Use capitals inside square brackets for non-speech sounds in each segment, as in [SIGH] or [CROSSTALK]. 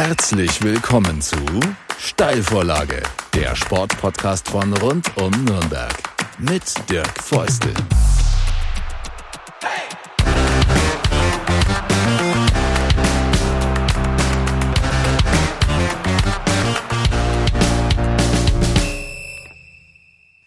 Herzlich willkommen zu Steilvorlage, der Sportpodcast von rund um Nürnberg mit Dirk Feustel.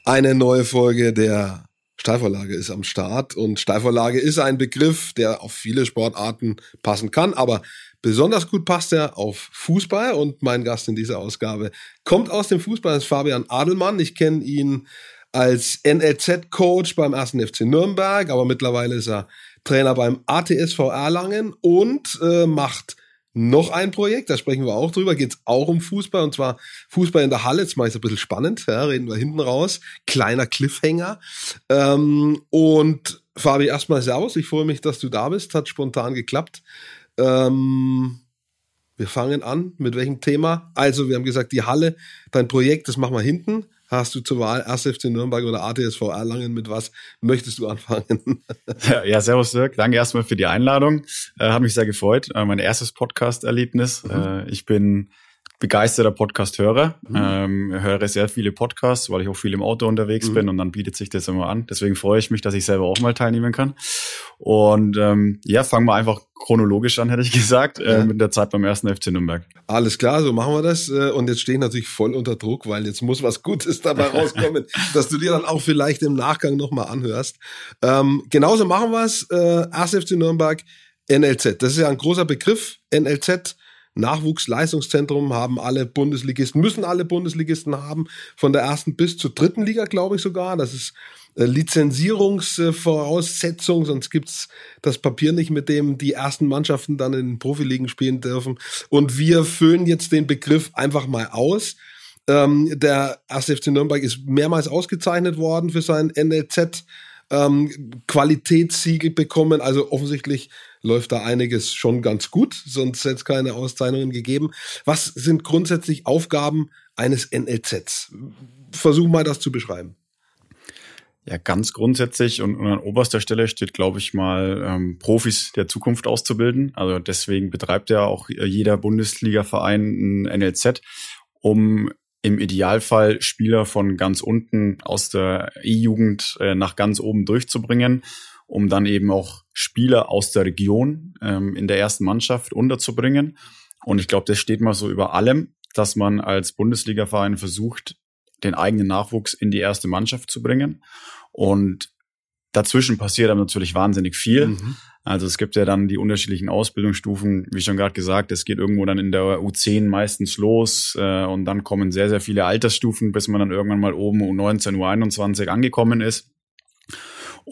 Eine neue Folge der Steilvorlage ist am Start und Steilvorlage ist ein Begriff, der auf viele Sportarten passen kann, aber besonders gut passt er auf Fußball und mein Gast in dieser Ausgabe kommt aus dem Fußball, ist Fabian Adelmann. Ich kenne ihn als NLZ-Coach beim 1. FC Nürnberg, aber mittlerweile ist er Trainer beim ATSV Erlangen und äh, macht noch ein Projekt, da sprechen wir auch drüber, geht es auch um Fußball und zwar Fußball in der Halle. Jetzt mache ich ein bisschen spannend, ja, reden wir hinten raus. Kleiner Cliffhanger. Ähm, und Fabi, erstmal Servus, ich freue mich, dass du da bist, hat spontan geklappt. Ähm, wir fangen an. Mit welchem Thema? Also, wir haben gesagt, die Halle, dein Projekt, das machen wir hinten hast du zur Wahl 1. FC Nürnberg oder ATSV Erlangen. Mit was möchtest du anfangen? [LAUGHS] Ja, ja servus Dirk. Danke erstmal für die Einladung. Äh, hat mich sehr gefreut. Äh, mein erstes Podcast-Erlebnis. Mhm. Äh, ich bin begeisterter Podcast-Hörer. Mhm. Ähm, höre sehr viele Podcasts, weil ich auch viel im Auto unterwegs mhm. bin und dann bietet sich das immer an. Deswegen freue ich mich, dass ich selber auch mal teilnehmen kann. Und ähm, ja, fangen wir einfach chronologisch an, hätte ich [LAUGHS] gesagt, äh, ja. mit der Zeit beim ersten FC Nürnberg. Alles klar, so machen wir das. Äh, und jetzt stehe ich natürlich voll unter Druck, weil jetzt muss was Gutes dabei [LAUGHS] rauskommen, dass du dir dann auch vielleicht im Nachgang nochmal anhörst. Ähm, genauso machen wir es. Äh, 1. FC Nürnberg, NLZ. Das ist ja ein großer Begriff, NLZ. Nachwuchsleistungszentrum haben alle Bundesligisten, müssen alle Bundesligisten haben, von der ersten bis zur dritten Liga, glaube ich sogar. Das ist äh, Lizenzierungsvoraussetzung, sonst gibt's das Papier nicht, mit dem die ersten Mannschaften dann in Profiligen spielen dürfen. Und wir füllen jetzt den Begriff einfach mal aus. Ähm, der 1. FC Nürnberg ist mehrmals ausgezeichnet worden für sein NLZ ähm, Qualitätssiegel bekommen. Also offensichtlich läuft da einiges schon ganz gut, sonst hätte es keine Auszeichnungen gegeben. Was sind grundsätzlich Aufgaben eines NLZs? Versuch mal das zu beschreiben. Ja, ganz grundsätzlich und, und an oberster Stelle steht, glaube ich, mal ähm, Profis der Zukunft auszubilden. Also deswegen betreibt ja auch jeder Bundesliga-Verein ein NLZ, um im Idealfall Spieler von ganz unten aus der E-Jugend äh, nach ganz oben durchzubringen um dann eben auch Spieler aus der Region ähm, in der ersten Mannschaft unterzubringen. Und ich glaube, das steht mal so über allem, dass man als Bundesliga-Verein versucht, den eigenen Nachwuchs in die erste Mannschaft zu bringen. Und dazwischen passiert dann natürlich wahnsinnig viel. Mhm. Also es gibt ja dann die unterschiedlichen Ausbildungsstufen, wie schon gerade gesagt, es geht irgendwo dann in der U10 meistens los äh, und dann kommen sehr, sehr viele Altersstufen, bis man dann irgendwann mal oben U19, U21 angekommen ist.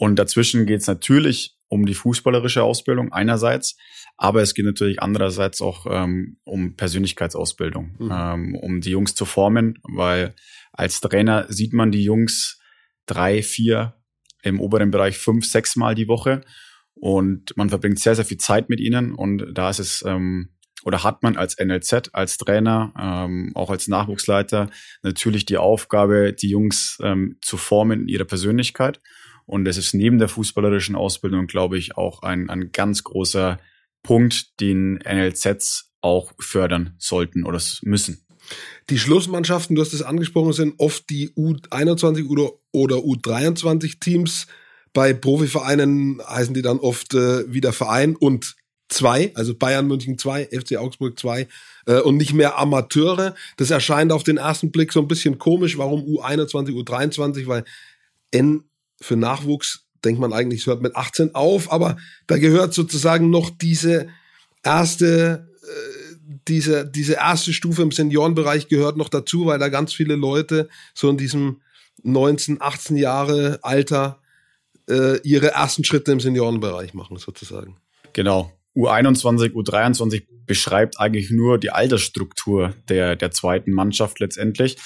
Und dazwischen geht es natürlich um die fußballerische Ausbildung einerseits, aber es geht natürlich andererseits auch ähm, um Persönlichkeitsausbildung, mhm. ähm, um die Jungs zu formen, weil als Trainer sieht man die Jungs drei, vier, im oberen Bereich fünf, sechs Mal die Woche und man verbringt sehr, sehr viel Zeit mit ihnen und da ist es ähm, oder hat man als NLZ, als Trainer, ähm, auch als Nachwuchsleiter natürlich die Aufgabe, die Jungs ähm, zu formen in ihrer Persönlichkeit und es ist neben der fußballerischen Ausbildung, glaube ich, auch ein, ein ganz großer Punkt, den NLZs auch fördern sollten oder müssen. Die Schlussmannschaften, du hast es angesprochen, sind oft die U21 oder, oder U23 Teams. Bei Profivereinen heißen die dann oft äh, wieder Verein und zwei, also Bayern München 2, FC Augsburg 2 äh, und nicht mehr Amateure. Das erscheint auf den ersten Blick so ein bisschen komisch. Warum U21, U23? Weil N für Nachwuchs denkt man eigentlich, es hört mit 18 auf, aber da gehört sozusagen noch diese erste, äh, diese, diese erste Stufe im Seniorenbereich gehört noch dazu, weil da ganz viele Leute so in diesem 19, 18 Jahre Alter äh, ihre ersten Schritte im Seniorenbereich machen, sozusagen. Genau. U21, U23 beschreibt eigentlich nur die Altersstruktur der, der zweiten Mannschaft letztendlich.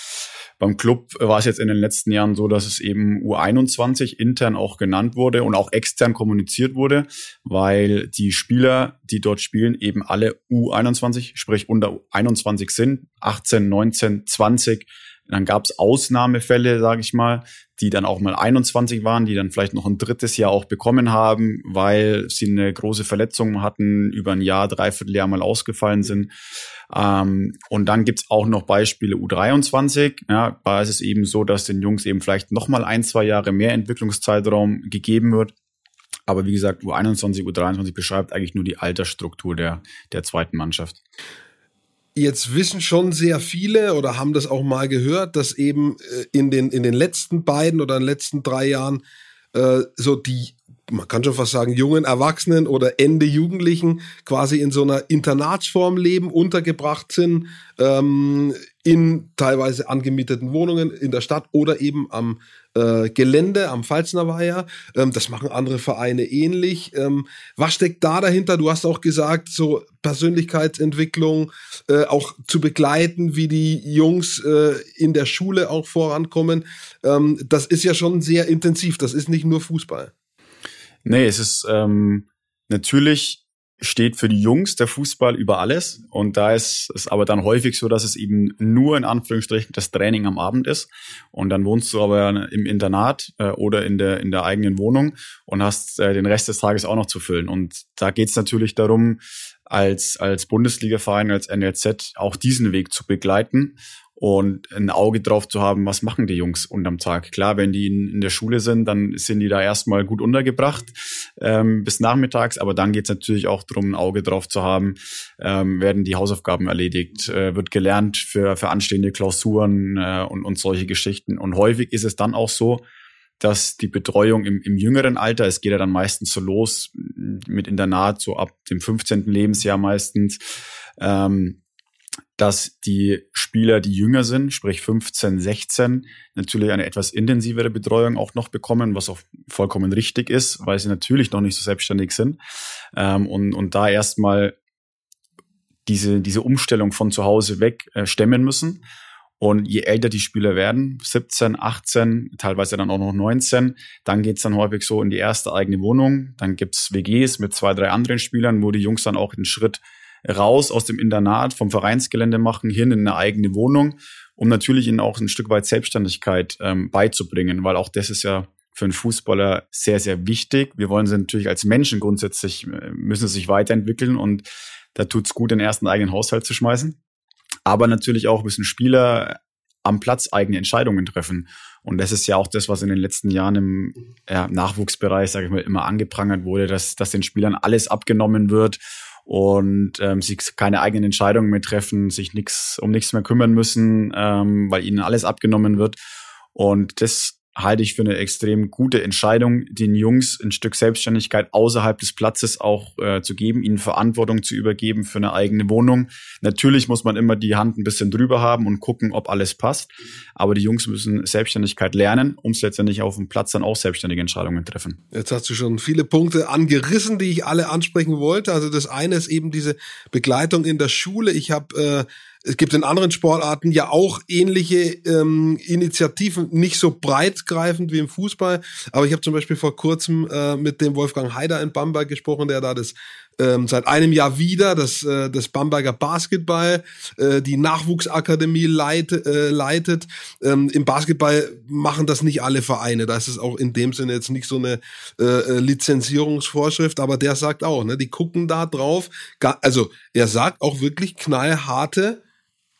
Beim Club war es jetzt in den letzten Jahren so, dass es eben U21 intern auch genannt wurde und auch extern kommuniziert wurde, weil die Spieler, die dort spielen, eben alle U21, sprich unter 21 sind, 18, 19, 20 Dann gab es Ausnahmefälle, sage ich mal, die dann auch mal 21 waren, die dann vielleicht noch ein drittes Jahr auch bekommen haben, weil sie eine große Verletzung hatten, über ein Jahr, dreiviertel Jahr mal ausgefallen sind. Ähm, und dann gibt's auch noch Beispiele U23. Ja, da ist es eben so, dass den Jungs eben vielleicht noch mal ein, zwei Jahre mehr Entwicklungszeitraum gegeben wird. Aber wie gesagt, U21, U23 beschreibt eigentlich nur die Altersstruktur der, der zweiten Mannschaft. Jetzt wissen schon sehr viele oder haben das auch mal gehört, dass eben äh, in den, in den letzten beiden oder in den letzten drei Jahren äh, so die, man kann schon fast sagen, jungen Erwachsenen oder Ende Jugendlichen quasi in so einer Internatsform leben, untergebracht sind, ähm, in teilweise angemieteten Wohnungen in der Stadt oder eben am äh, Gelände am Pfalzner Weiher. Ähm, das machen andere Vereine ähnlich. Ähm, was steckt da dahinter? Du hast auch gesagt, so Persönlichkeitsentwicklung äh, auch zu begleiten, wie die Jungs äh, in der Schule auch vorankommen. Ähm, das ist ja schon sehr intensiv. Das ist nicht nur Fußball. Nee, es ist ähm, natürlich steht für die Jungs der Fußball über alles. Und da ist es aber dann häufig so, dass es eben nur in Anführungsstrichen das Training am Abend ist. Und dann wohnst du aber im Internat äh, oder in der, in der eigenen Wohnung und hast äh, den Rest des Tages auch noch zu füllen. Und da geht es natürlich darum, als, als Bundesliga-Verein, als NLZ auch diesen Weg zu begleiten und ein Auge drauf zu haben, was machen die Jungs unterm Tag. Klar, wenn die in, in der Schule sind, dann sind die da erstmal gut untergebracht ähm, bis nachmittags, aber dann geht es natürlich auch darum, ein Auge drauf zu haben, ähm, werden die Hausaufgaben erledigt, äh, wird gelernt für, für anstehende Klausuren äh, und, und solche Geschichten. Und häufig ist es dann auch so, dass die Betreuung im, im jüngeren Alter, es geht ja dann meistens so los mit Internat, so ab dem 15. Lebensjahr meistens, ähm, dass die Spieler, die jünger sind, sprich 15, 16, natürlich eine etwas intensivere Betreuung auch noch bekommen, was auch vollkommen richtig ist, weil sie natürlich noch nicht so selbstständig sind. Ähm, und, und da erstmal diese, diese Umstellung von zu Hause weg äh, stemmen müssen. Und je älter die Spieler werden, 17, 18, teilweise dann auch noch 19, dann geht's dann häufig so in die erste eigene Wohnung. Dann gibt's WGs mit zwei, drei anderen Spielern, wo die Jungs dann auch den Schritt raus aus dem Internat, vom Vereinsgelände machen, hin in eine eigene Wohnung, um natürlich ihnen auch ein Stück weit Selbstständigkeit ähm, beizubringen, weil auch das ist ja für einen Fußballer sehr, sehr wichtig. Wir wollen sie natürlich als Menschen grundsätzlich, äh, müssen sich weiterentwickeln und da tut's gut, den ersten eigenen Haushalt zu schmeißen. Aber natürlich auch müssen Spieler am Platz eigene Entscheidungen treffen. Und das ist ja auch das, was in den letzten Jahren im ja, Nachwuchsbereich, sage ich mal, immer angeprangert wurde, dass, dass den Spielern alles abgenommen wird und ähm, sie keine eigenen Entscheidungen mehr treffen, sich nix, um nichts mehr kümmern müssen, ähm, weil ihnen alles abgenommen wird. Und das halte ich für eine extrem gute Entscheidung, den Jungs ein Stück Selbstständigkeit außerhalb des Platzes auch äh, zu geben, ihnen Verantwortung zu übergeben für eine eigene Wohnung. Natürlich muss man immer die Hand ein bisschen drüber haben und gucken, ob alles passt. Aber die Jungs müssen Selbstständigkeit lernen, um es letztendlich auf dem Platz dann auch selbstständige Entscheidungen treffen. Jetzt hast du schon viele Punkte angerissen, die ich alle ansprechen wollte. Also das eine ist eben diese Begleitung in der Schule. Ich habe äh, es gibt in anderen Sportarten ja auch ähnliche ähm, Initiativen, nicht so breitgreifend wie im Fußball. Aber ich habe zum Beispiel vor kurzem äh, mit dem Wolfgang Haider in Bamberg gesprochen, der da das ähm, seit einem Jahr wieder das, äh, das Bamberger Basketball, äh, die Nachwuchsakademie leite, äh, leitet. Ähm, Im Basketball machen das nicht alle Vereine. Da ist es auch in dem Sinne jetzt nicht so eine äh, äh Lizenzierungsvorschrift, aber der sagt auch, ne, die gucken da drauf. Also er sagt auch wirklich knallharte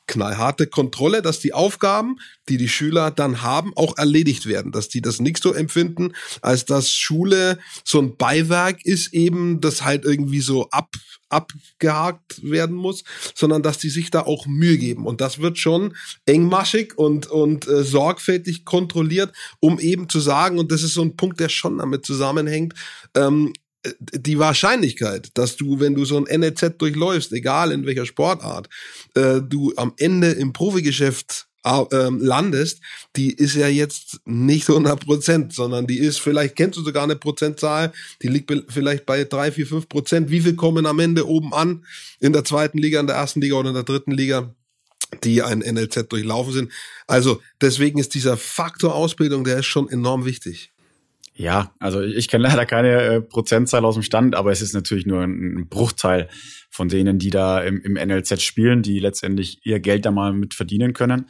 knallharte Kontrolle, dass die Aufgaben, die die Schüler dann haben, auch erledigt werden, dass die das nicht so empfinden, als dass Schule so ein Beiwerk ist eben, das halt irgendwie so ab abgehakt werden muss, sondern dass die sich da auch Mühe geben. Und das wird schon engmaschig und und äh, sorgfältig kontrolliert, um eben zu sagen und das ist so ein Punkt, der schon damit zusammenhängt, ähm, die Wahrscheinlichkeit, dass du, wenn du so ein NLZ durchläufst, egal in welcher Sportart, äh, du am Ende im Profigeschäft äh, landest, die ist ja jetzt nicht 100 Prozent, sondern die ist, vielleicht kennst du sogar eine Prozentzahl, die liegt vielleicht bei drei, vier, fünf Prozent. Wie viel kommen am Ende oben an in der zweiten Liga, in der ersten Liga oder in der dritten Liga? die ein NLZ durchlaufen sind. Also deswegen ist dieser Faktor Ausbildung, der ist schon enorm wichtig. Ja, also ich kenne leider keine äh, Prozentzahl aus dem Stand, aber es ist natürlich nur ein, ein Bruchteil von denen, die da im, im NLZ spielen, die letztendlich ihr Geld da mal mit verdienen können.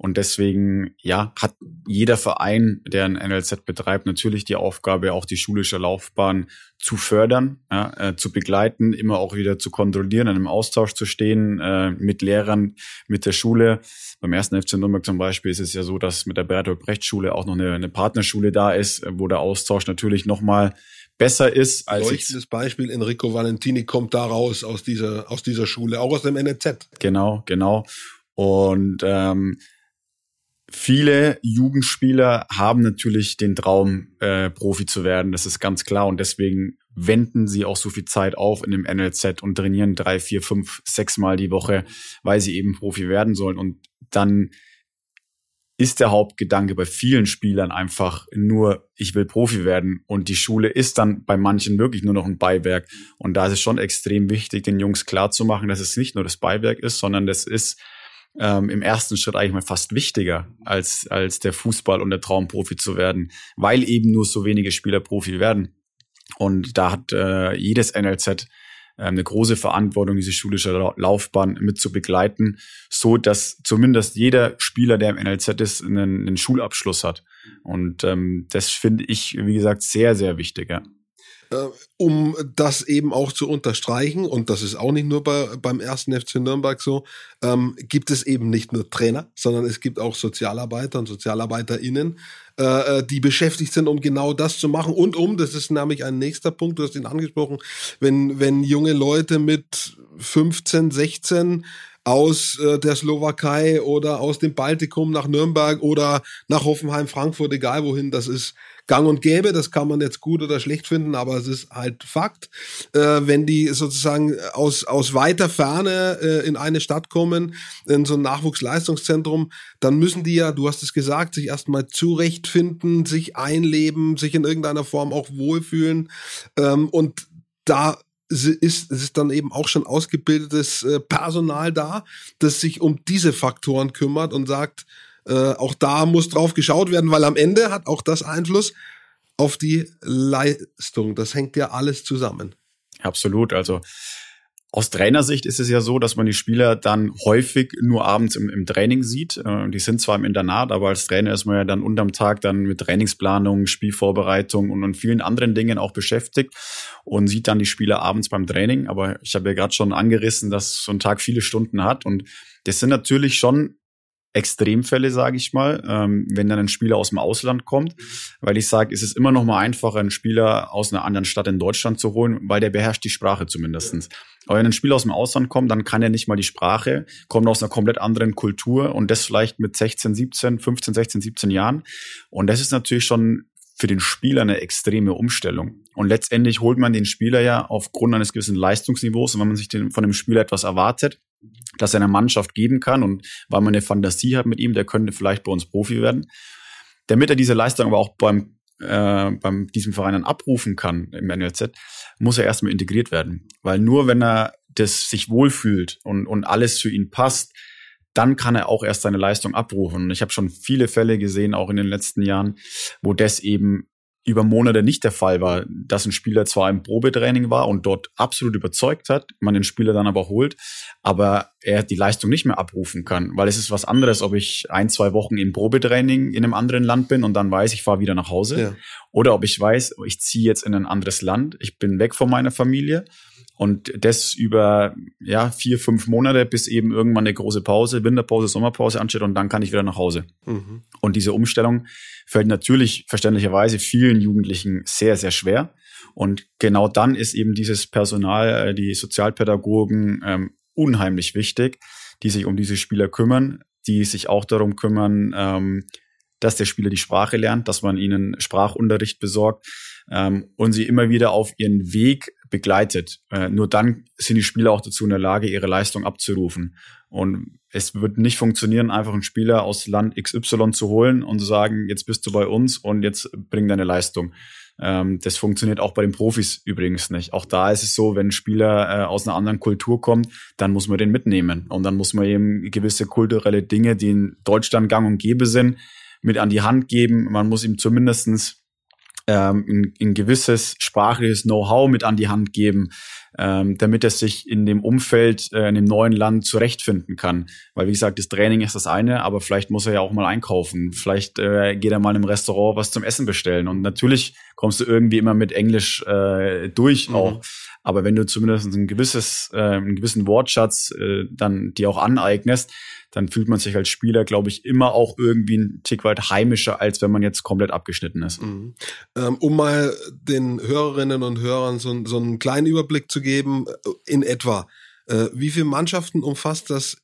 Und deswegen, ja, hat jeder Verein, der ein NLZ betreibt, natürlich die Aufgabe, auch die schulische Laufbahn zu fördern, ja, äh, zu begleiten, immer auch wieder zu kontrollieren, in einem Austausch zu stehen äh, mit Lehrern, mit der Schule. Beim ersten FC Nürnberg zum Beispiel ist es ja so, dass mit der Bertolt Brecht Schule auch noch eine, eine Partnerschule da ist, wo der Austausch natürlich nochmal besser ist als Leuchtendes Beispiel, Enrico Valentini kommt da raus aus dieser, aus dieser Schule, auch aus dem NZ. Genau, genau. Und ähm, viele Jugendspieler haben natürlich den Traum, äh, Profi zu werden. Das ist ganz klar. Und deswegen wenden sie auch so viel Zeit auf in dem NLZ und trainieren drei, vier, fünf, sechs Mal die Woche, weil sie eben Profi werden sollen. Und dann ist der Hauptgedanke bei vielen Spielern einfach nur, ich will Profi werden. Und die Schule ist dann bei manchen wirklich nur noch ein Beiwerk. Und da ist es schon extrem wichtig, den Jungs klarzumachen, dass es nicht nur das Beiwerk ist, sondern das ist ähm, im ersten Schritt eigentlich mal fast wichtiger als, als der Fußball und der Traum, Profi zu werden, weil eben nur so wenige Spieler Profi werden. Und da hat äh, jedes NLZ ähm, eine große Verantwortung, diese schulische Laufbahn mit zu begleiten, so dass zumindest jeder Spieler, der im NLZ ist, einen, einen Schulabschluss hat. Und ähm, das finde ich, wie gesagt, sehr, sehr wichtig. Ja. Äh, um das eben auch zu unterstreichen, und das ist auch nicht nur bei, beim ersten FC Nürnberg so, ähm, gibt es eben nicht nur Trainer, sondern es gibt auch Sozialarbeiter und SozialarbeiterInnen, äh, äh, die beschäftigt sind, um genau das zu machen. Und um, das ist nämlich ein nächster Punkt, du hast ihn angesprochen, wenn, wenn junge Leute mit 15, 16 aus äh, der Slowakei oder aus dem Baltikum nach Nürnberg oder nach Hoffenheim, Frankfurt, egal wohin, das ist gang und gäbe, das kann man jetzt gut oder schlecht finden, aber es ist halt Fakt. Äh, wenn die sozusagen aus, aus weiter Ferne äh, in eine Stadt kommen, in so ein Nachwuchsleistungszentrum, dann müssen die ja, du hast es gesagt, sich erstmal zurechtfinden, sich einleben, sich in irgendeiner Form auch wohlfühlen. Ähm, und da ist, ist dann eben auch schon ausgebildetes äh, Personal da, das sich um diese Faktoren kümmert und sagt, äh, auch da muss drauf geschaut werden, weil am Ende hat auch das Einfluss auf die Leistung. Das hängt ja alles zusammen. Absolut. Also aus Trainersicht ist es ja so, dass man die Spieler dann häufig nur abends im, im Training sieht. Äh, die sind zwar im Internat, aber als Trainer ist man ja dann unterm Tag dann mit Trainingsplanung, Spielvorbereitung und, und vielen anderen Dingen auch beschäftigt und sieht dann die Spieler abends beim Training. Aber ich habe ja gerade schon angerissen, dass so ein Tag viele Stunden hat und das sind natürlich schon Extremfälle, sage ich mal, ähm, wenn dann ein Spieler aus dem Ausland kommt, weil ich sage, es ist immer noch mal einfacher, einen Spieler aus einer anderen Stadt in Deutschland zu holen, weil der beherrscht die Sprache zumindestens. Aber wenn ein Spieler aus dem Ausland kommt, dann kann er nicht mal die Sprache, kommt aus einer komplett anderen Kultur und das vielleicht mit 16, 17, 15, 16, 17 Jahren. Und das ist natürlich schon für den Spieler eine extreme Umstellung. Und letztendlich holt man den Spieler ja aufgrund eines gewissen Leistungsniveaus, und wenn man sich den, von dem Spieler etwas erwartet, dass er einer Mannschaft geben kann und weil man eine Fantasie hat mit ihm, der könnte vielleicht bei uns Profi werden. Damit er diese Leistung aber auch beim äh, beim diesem Verein dann abrufen kann im NLZ, muss er erstmal integriert werden. Weil nur wenn er das sich wohlfühlt und, und alles für ihn passt, dann kann er auch erst seine Leistung abrufen. Und ich habe schon viele Fälle gesehen, auch in den letzten Jahren, wo das eben über Monate nicht der Fall war, dass ein Spieler zwar im Probetraining war und dort absolut überzeugt hat, man den Spieler dann aber holt, aber er die Leistung nicht mehr abrufen kann, weil es ist was anderes, ob ich ein, zwei Wochen im Probetraining in einem anderen Land bin und dann weiß, ich fahre wieder nach Hause, ja. oder ob ich weiß, ich ziehe jetzt in ein anderes Land, ich bin weg von meiner Familie und das über ja vier, fünf Monate, bis eben irgendwann eine große Pause, Winterpause, Sommerpause ansteht und dann kann ich wieder nach Hause. Mhm. Und diese Umstellung fällt natürlich verständlicherweise vielen Jugendlichen sehr, sehr schwer. Und genau dann ist eben dieses Personal, äh, die Sozialpädagogen ähm, unheimlich wichtig, die sich um diese Spieler kümmern, die sich auch darum kümmern, ähm, dass der Spieler die Sprache lernt, dass man ihnen Sprachunterricht besorgt ähm, und sie immer wieder auf ihren Weg begleitet. Äh, nur dann sind die Spieler auch dazu in der Lage, ihre Leistung abzurufen. Und es wird nicht funktionieren, einfach einen Spieler aus Land XY zu holen und zu sagen, jetzt bist du bei uns und jetzt bring deine Leistung. Ähm, das funktioniert auch bei den Profis übrigens nicht. Auch da ist es so, wenn ein Spieler äh, aus einer anderen Kultur kommt, dann muss man den mitnehmen. Und dann muss man eben gewisse kulturelle Dinge, die in Deutschland gang und gäbe sind, mit an die Hand geben. Man muss ihm zumindestens ähm, ein, ein gewisses sprachliches Know-how mit an die Hand geben, ähm, damit er sich in dem Umfeld, äh, in dem neuen Land zurechtfinden kann. Weil wie gesagt, das Training ist das eine, aber vielleicht muss er ja auch mal einkaufen. Vielleicht äh, geht er mal im Restaurant was zum Essen bestellen. Und natürlich kommst du irgendwie immer mit Englisch äh, durch mhm. auch. Aber wenn du zumindest ein gewisses, äh, einen gewissen Wortschatz äh, dann dir auch aneignest, dann fühlt man sich als Spieler, glaube ich, immer auch irgendwie ein Tick weit heimischer, als wenn man jetzt komplett abgeschnitten ist. Mhm. Ähm, um mal den Hörerinnen und Hörern so, so, einen kleinen Überblick zu geben, äh, in etwa, äh, wie viele Mannschaften umfasst das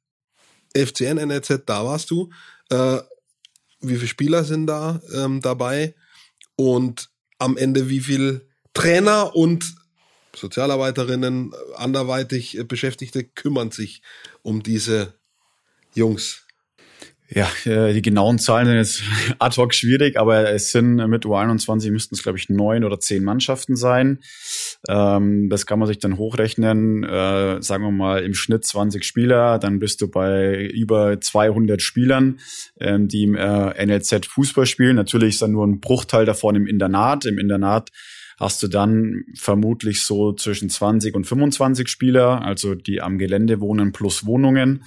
FCN NLZ, da warst du? Äh, wie viele Spieler sind da ähm, dabei? Und am Ende wie viele Trainer und Sozialarbeiterinnen, anderweitig Beschäftigte kümmern sich um diese Jungs? Ja, äh, die genauen Zahlen sind jetzt [LAUGHS] ad hoc schwierig, aber es sind mit U21 müssten es, glaube ich, neun oder zehn Mannschaften sein. Ähm, das kann man sich dann hochrechnen. Äh, sagen wir mal im Schnitt 20 Spieler, dann bist du bei über 200 Spielern, ähm, die im äh, NLZ Fußball spielen. Natürlich ist dann nur ein Bruchteil davon im Internat. Im Internat hast du dann vermutlich so zwischen 20 und 25 Spieler, also die am Gelände wohnen plus Wohnungen.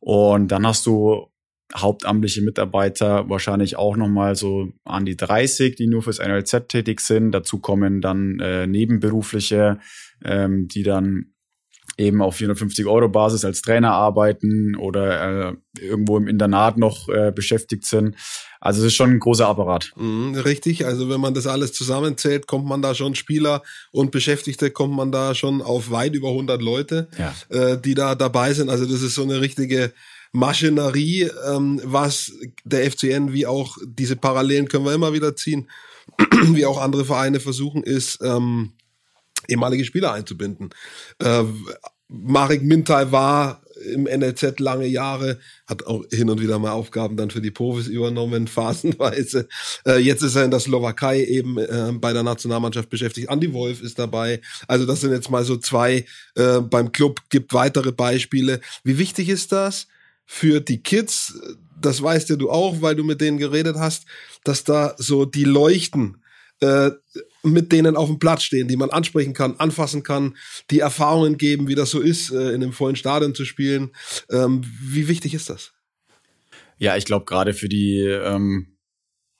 Und dann hast du hauptamtliche Mitarbeiter wahrscheinlich auch nochmal so an die 30, die nur fürs NLZ tätig sind. Dazu kommen dann äh, nebenberufliche, ähm, die dann eben auf 450 Euro Basis als Trainer arbeiten oder äh, irgendwo im Internat noch äh, beschäftigt sind. Also es ist schon ein großer Apparat. Mhm, richtig, also wenn man das alles zusammenzählt, kommt man da schon Spieler und Beschäftigte, kommt man da schon auf weit über 100 Leute, ja. äh, die da dabei sind. Also das ist so eine richtige Maschinerie, ähm, was der FCN wie auch diese Parallelen können wir immer wieder ziehen, [CLEARS THROAT] wie auch andere Vereine versuchen, ist ähm, ehemalige Spieler einzubinden. Äh, Marek Mintai war im NLZ lange Jahre, hat auch hin und wieder mal Aufgaben dann für die Profis übernommen, [LAUGHS] phasenweise. Äh, jetzt ist er in der Slowakei eben äh, bei der Nationalmannschaft beschäftigt. Andy Wolf ist dabei. Also das sind jetzt mal so zwei äh, beim Club, gibt weitere Beispiele. Wie wichtig ist das für die Kids? Das weißt ja du auch, weil du mit denen geredet hast, dass da so die leuchten äh, mit denen auf dem Platz stehen, die man ansprechen kann, anfassen kann, die Erfahrungen geben, wie das so ist, äh, in einem vollen Stadion zu spielen. Ähm, wie wichtig ist das? Ja, ich glaube gerade für die ähm,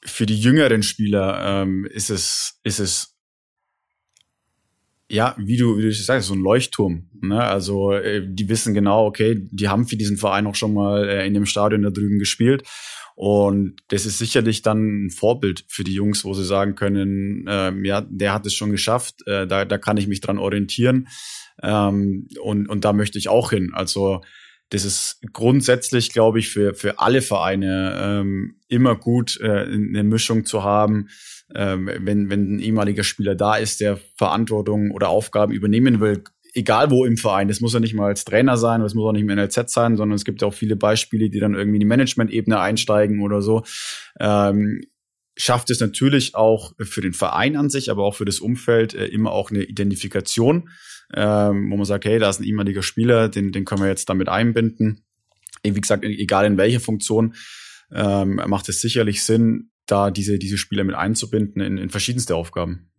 für die jüngeren Spieler ähm, ist es ist es ja, wie du, wie du sagst, so ein Leuchtturm. Ne? Also äh, die wissen genau, okay, die haben für diesen Verein auch schon mal äh, in dem Stadion da drüben gespielt und das ist sicherlich dann ein Vorbild für die Jungs, wo sie sagen können, ähm, ja, der hat es schon geschafft, äh, da, da kann ich mich dran orientieren. Ähm, und, und da möchte ich auch hin. Also das ist grundsätzlich, glaube ich, für, für alle Vereine ähm, immer gut, äh, eine Mischung zu haben. Ähm, wenn, wenn ein ehemaliger Spieler da ist, der Verantwortung oder Aufgaben übernehmen will, egal wo im Verein, das muss ja nicht mal als Trainer sein, das muss auch nicht im NLZ sein, sondern es gibt ja auch viele Beispiele, die dann irgendwie in die Management-Ebene einsteigen oder so. Ähm, schafft es natürlich auch für den Verein an sich, aber auch für das Umfeld äh, immer auch eine Identifikation, ähm, wo man sagt, hey, da ist ein ehemaliger Spieler, den, den können wir jetzt damit einbinden. Wie gesagt, egal in welcher Funktion, ähm, macht es sicherlich Sinn, da diese, diese Spieler mit einzubinden in, in verschiedenste Aufgaben.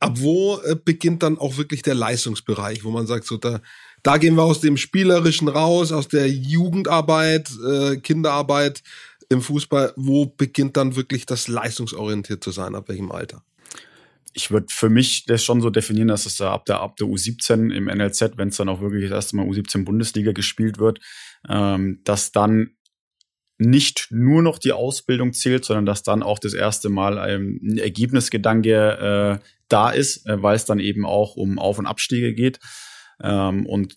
Ab wo äh, beginnt dann auch wirklich der Leistungsbereich, wo man sagt, so da, da gehen wir aus dem Spielerischen raus, aus der Jugendarbeit, äh, Kinderarbeit im Fußball. Wo beginnt dann wirklich das leistungsorientiert zu sein? Ab welchem Alter? ich würde für mich das schon so definieren, dass es da ab der, ab der U17 im NLZ, wenn es dann auch wirklich das erste Mal U17 Bundesliga gespielt wird, ähm, dass dann nicht nur noch die Ausbildung zählt, sondern dass dann auch das erste Mal ein Ergebnisgedanke äh, da ist, äh, weil es dann eben auch um Auf- und Abstiege geht. Ähm, und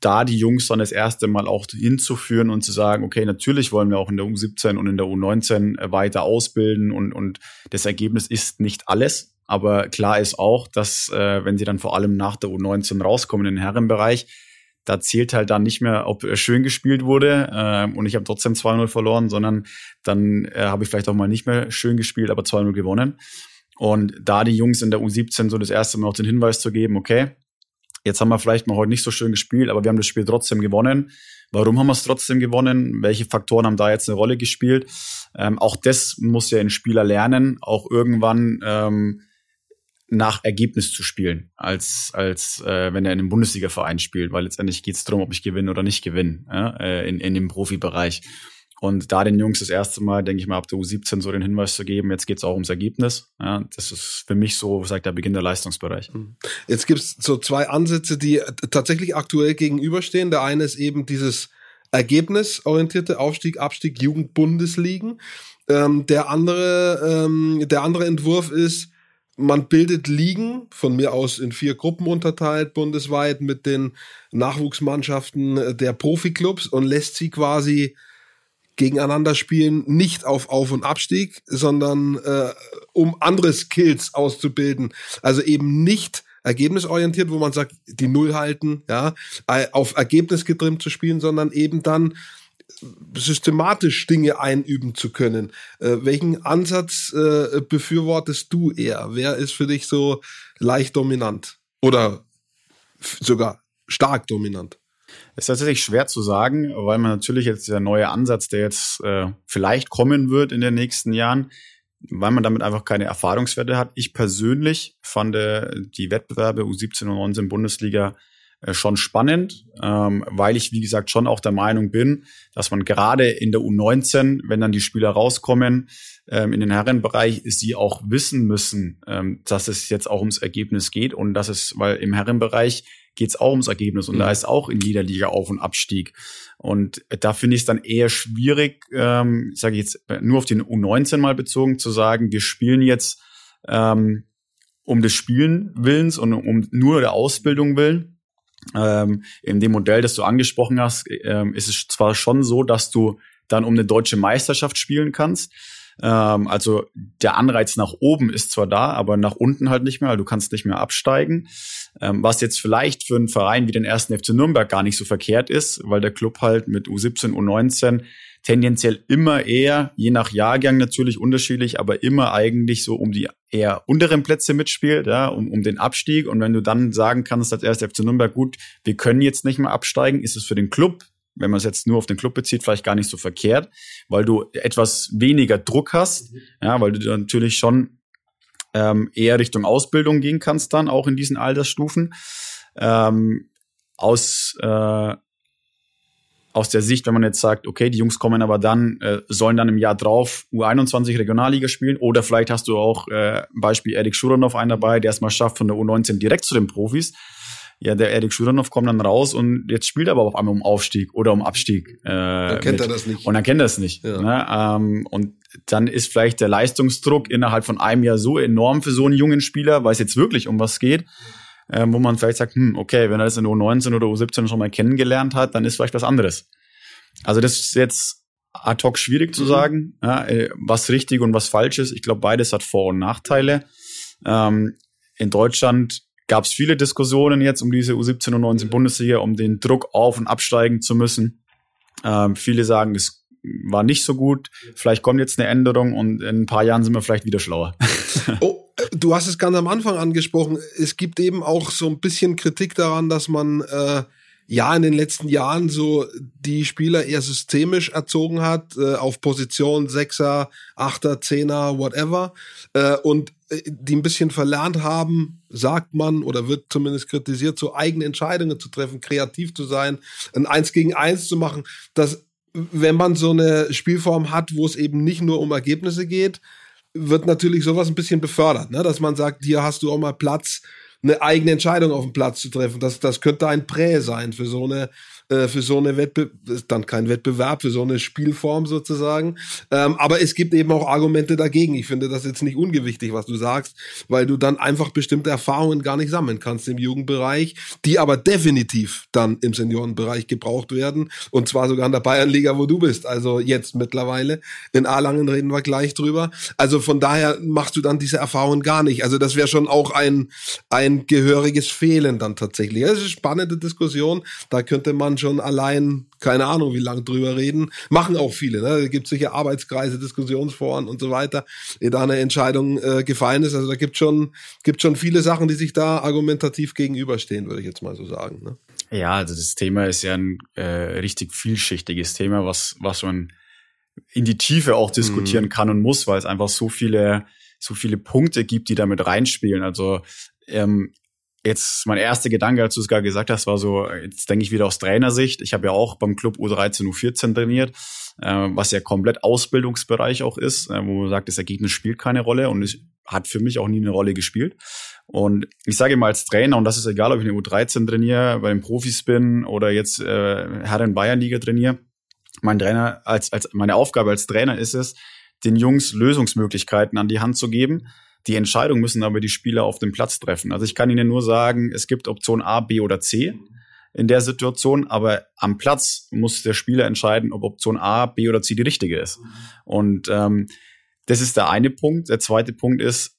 da die Jungs dann das erste Mal auch hinzuführen und zu sagen, okay, natürlich wollen wir auch in der U17 und in der U19 äh, weiter ausbilden und, und das Ergebnis ist nicht alles. Aber klar ist auch, dass äh, wenn sie dann vor allem nach der U19 rauskommen in den Herrenbereich, da zählt halt dann nicht mehr, ob schön gespielt wurde äh, und ich habe trotzdem 2-0 verloren, sondern dann äh, habe ich vielleicht auch mal nicht mehr schön gespielt, aber 2-0 gewonnen. Und da die Jungs in der U17 so das erste Mal auch den Hinweis zu geben, okay, jetzt haben wir vielleicht mal heute nicht so schön gespielt, aber wir haben das Spiel trotzdem gewonnen. Warum haben wir es trotzdem gewonnen? Welche Faktoren haben da jetzt eine Rolle gespielt? Ähm, auch das muss ja ein Spieler lernen, auch irgendwann ähm, nach Ergebnis zu spielen, als, als äh, wenn er in einem Bundesliga-Verein spielt, weil letztendlich geht es darum, ob ich gewinne oder nicht gewinne ja, äh, in, in dem Profibereich. Und da den Jungs das erste Mal, denke ich mal, ab der U17 so den Hinweis zu geben, jetzt geht es auch ums Ergebnis. Ja, das ist für mich so, sagt der Beginn der Leistungsbereich. Hm. Jetzt gibt es so zwei Ansätze, die tatsächlich aktuell gegenüberstehen. Der eine ist eben dieses ergebnisorientierte Aufstieg, Abstieg, Jugendbundesligen. Ähm, der andere, ähm, der andere Entwurf ist, man bildet Ligen, von mir aus in vier Gruppen unterteilt, bundesweit mit den Nachwuchsmannschaften der Profiklubs und lässt sie quasi gegeneinander spielen, nicht auf Auf- und Abstieg, sondern äh, um andere Skills auszubilden. Also eben nicht ergebnisorientiert, wo man sagt, die Null halten, ja, auf Ergebnis getrimmt zu spielen, sondern eben dann systematisch Dinge einüben zu können. Äh, welchen Ansatz äh, befürwortest du eher? Wer ist für dich so leicht dominant oder sogar stark dominant? Ist tatsächlich schwer zu sagen, weil man natürlich jetzt dieser neue Ansatz, der jetzt äh, vielleicht kommen wird in den nächsten Jahren, weil man damit einfach keine Erfahrungswerte hat. Ich persönlich fand äh, die Wettbewerbe U17 und 19 Bundesliga schon spannend, ähm, weil ich, wie gesagt, schon auch der Meinung bin, dass man gerade in der U19, wenn dann die Spieler rauskommen, ähm, in den Herrenbereich, sie auch wissen müssen, ähm, dass es jetzt auch ums Ergebnis geht und dass es, weil im Herrenbereich geht es auch ums Ergebnis und mhm. da ist auch in jeder Liga Auf- und Abstieg. Und da finde ich es dann eher schwierig, ähm, sage ich jetzt nur auf den U19 mal bezogen, zu sagen, wir spielen jetzt ähm, um des Spielen Willens und um nur der Ausbildung willen, ähm, in dem Modell, das du angesprochen hast, ähm, ist es zwar schon so, dass du dann um eine deutsche Meisterschaft spielen kannst. Ähm, also der Anreiz nach oben ist zwar da, aber nach unten halt nicht mehr. Also du kannst nicht mehr absteigen. Ähm, was jetzt vielleicht für einen Verein wie den ersten FC Nürnberg gar nicht so verkehrt ist, weil der Club halt mit U17, U19 tendenziell immer eher, je nach Jahrgang natürlich unterschiedlich, aber immer eigentlich so um die eher unteren Plätze mitspielt, ja, um, um den Abstieg. Und wenn du dann sagen kannst, als erst FC Nürnberg, gut, wir können jetzt nicht mehr absteigen, ist es für den Club, wenn man es jetzt nur auf den Club bezieht, vielleicht gar nicht so verkehrt, weil du etwas weniger Druck hast, ja, weil du natürlich schon ähm, eher Richtung Ausbildung gehen kannst dann, auch in diesen Altersstufen. Ähm, aus äh, aus der Sicht, wenn man jetzt sagt, okay, die Jungs kommen aber dann, äh, sollen dann im Jahr drauf U21 Regionalliga spielen oder vielleicht hast du auch äh, Beispiel Erik Schuranov einen dabei, der es mal schafft von der U19 direkt zu den Profis. Ja, der Erik Schuranov kommt dann raus und jetzt spielt er aber auf einmal um Aufstieg oder um Abstieg. Äh, dann kennt mit. er das nicht. Und dann kennt er es nicht. Ja. Ne? Ähm, und dann ist vielleicht der Leistungsdruck innerhalb von einem Jahr so enorm für so einen jungen Spieler, weil es jetzt wirklich um was geht äh, wo man vielleicht sagt, hm, okay, wenn er das in U19 oder U17 schon mal kennengelernt hat, dann ist vielleicht was anderes. Also das ist jetzt ad hoc schwierig zu mhm. sagen, ja, äh, was richtig und was falsch ist. Ich glaube, beides hat Vor- und Nachteile. Ähm, in Deutschland gab es viele Diskussionen jetzt um diese U17 und 19 Bundesliga, um den Druck auf und absteigen zu müssen. Ähm, viele sagen, es war nicht so gut. Vielleicht kommt jetzt eine Änderung und in ein paar Jahren sind wir vielleicht wieder schlauer. [LAUGHS] Oh, du hast es ganz am Anfang angesprochen. Es gibt eben auch so ein bisschen Kritik daran, dass man äh, ja in den letzten Jahren so die Spieler eher systemisch erzogen hat, äh, auf Position Sechser, Achter, Zehner, whatever. Äh, und äh, die ein bisschen verlernt haben, sagt man oder wird zumindest kritisiert, so eigene Entscheidungen zu treffen, kreativ zu sein, ein Eins gegen Eins zu machen. Dass, wenn man so eine Spielform hat, wo es eben nicht nur um Ergebnisse geht, wird natürlich sowas ein bisschen befördert, ne? dass man sagt, hier hast du auch mal Platz, eine eigene Entscheidung auf dem Platz zu treffen. Das, das könnte ein Prä sein für so eine äh, für so eine Wettbewerb, dann kein Wettbewerb, für so eine Spielform sozusagen. Ähm, aber es gibt eben auch Argumente dagegen. Ich finde das jetzt nicht ungewichtig, was du sagst, weil du dann einfach bestimmte Erfahrungen gar nicht sammeln kannst im Jugendbereich, die aber definitiv dann im Seniorenbereich gebraucht werden. Und zwar sogar in der Bayernliga, wo du bist. Also jetzt mittlerweile. In Erlangen reden wir gleich drüber. Also von daher machst du dann diese Erfahrungen gar nicht. Also das wäre schon auch ein, ein ein gehöriges Fehlen dann tatsächlich. Das ist eine spannende Diskussion. Da könnte man schon allein, keine Ahnung, wie lange drüber reden. Machen auch viele. Ne? Da gibt sicher Arbeitskreise, Diskussionsforen und so weiter, ehe da eine Entscheidung äh, gefallen ist. Also da gibt schon, gibt schon viele Sachen, die sich da argumentativ gegenüberstehen, würde ich jetzt mal so sagen. Ne? Ja, also das Thema ist ja ein äh, richtig vielschichtiges Thema, was, was man in die Tiefe auch diskutieren mhm. kann und muss, weil es einfach so viele so viele Punkte gibt, die damit reinspielen. Also ähm, jetzt mein erster Gedanke, als du es gerade gesagt hast, war so, jetzt denke ich wieder aus Trainersicht. Ich habe ja auch beim Club U13, U14 trainiert, äh, was ja komplett Ausbildungsbereich auch ist, äh, wo man sagt, das Ergebnis spielt keine Rolle und es hat für mich auch nie eine Rolle gespielt. Und ich sage immer als Trainer, und das ist egal, ob ich eine U13 trainiere, bei den Profis bin oder jetzt äh, Herren Bayern Liga trainiere, mein Trainer als als meine Aufgabe als Trainer ist es, den Jungs Lösungsmöglichkeiten an die Hand zu geben. Die Entscheidung müssen aber die Spieler auf dem Platz treffen. Also ich kann ihnen nur sagen, es gibt Option A, B oder C in der Situation, aber am Platz muss der Spieler entscheiden, ob Option A, B oder C die richtige ist. Und ähm, das ist der eine Punkt. Der zweite Punkt ist,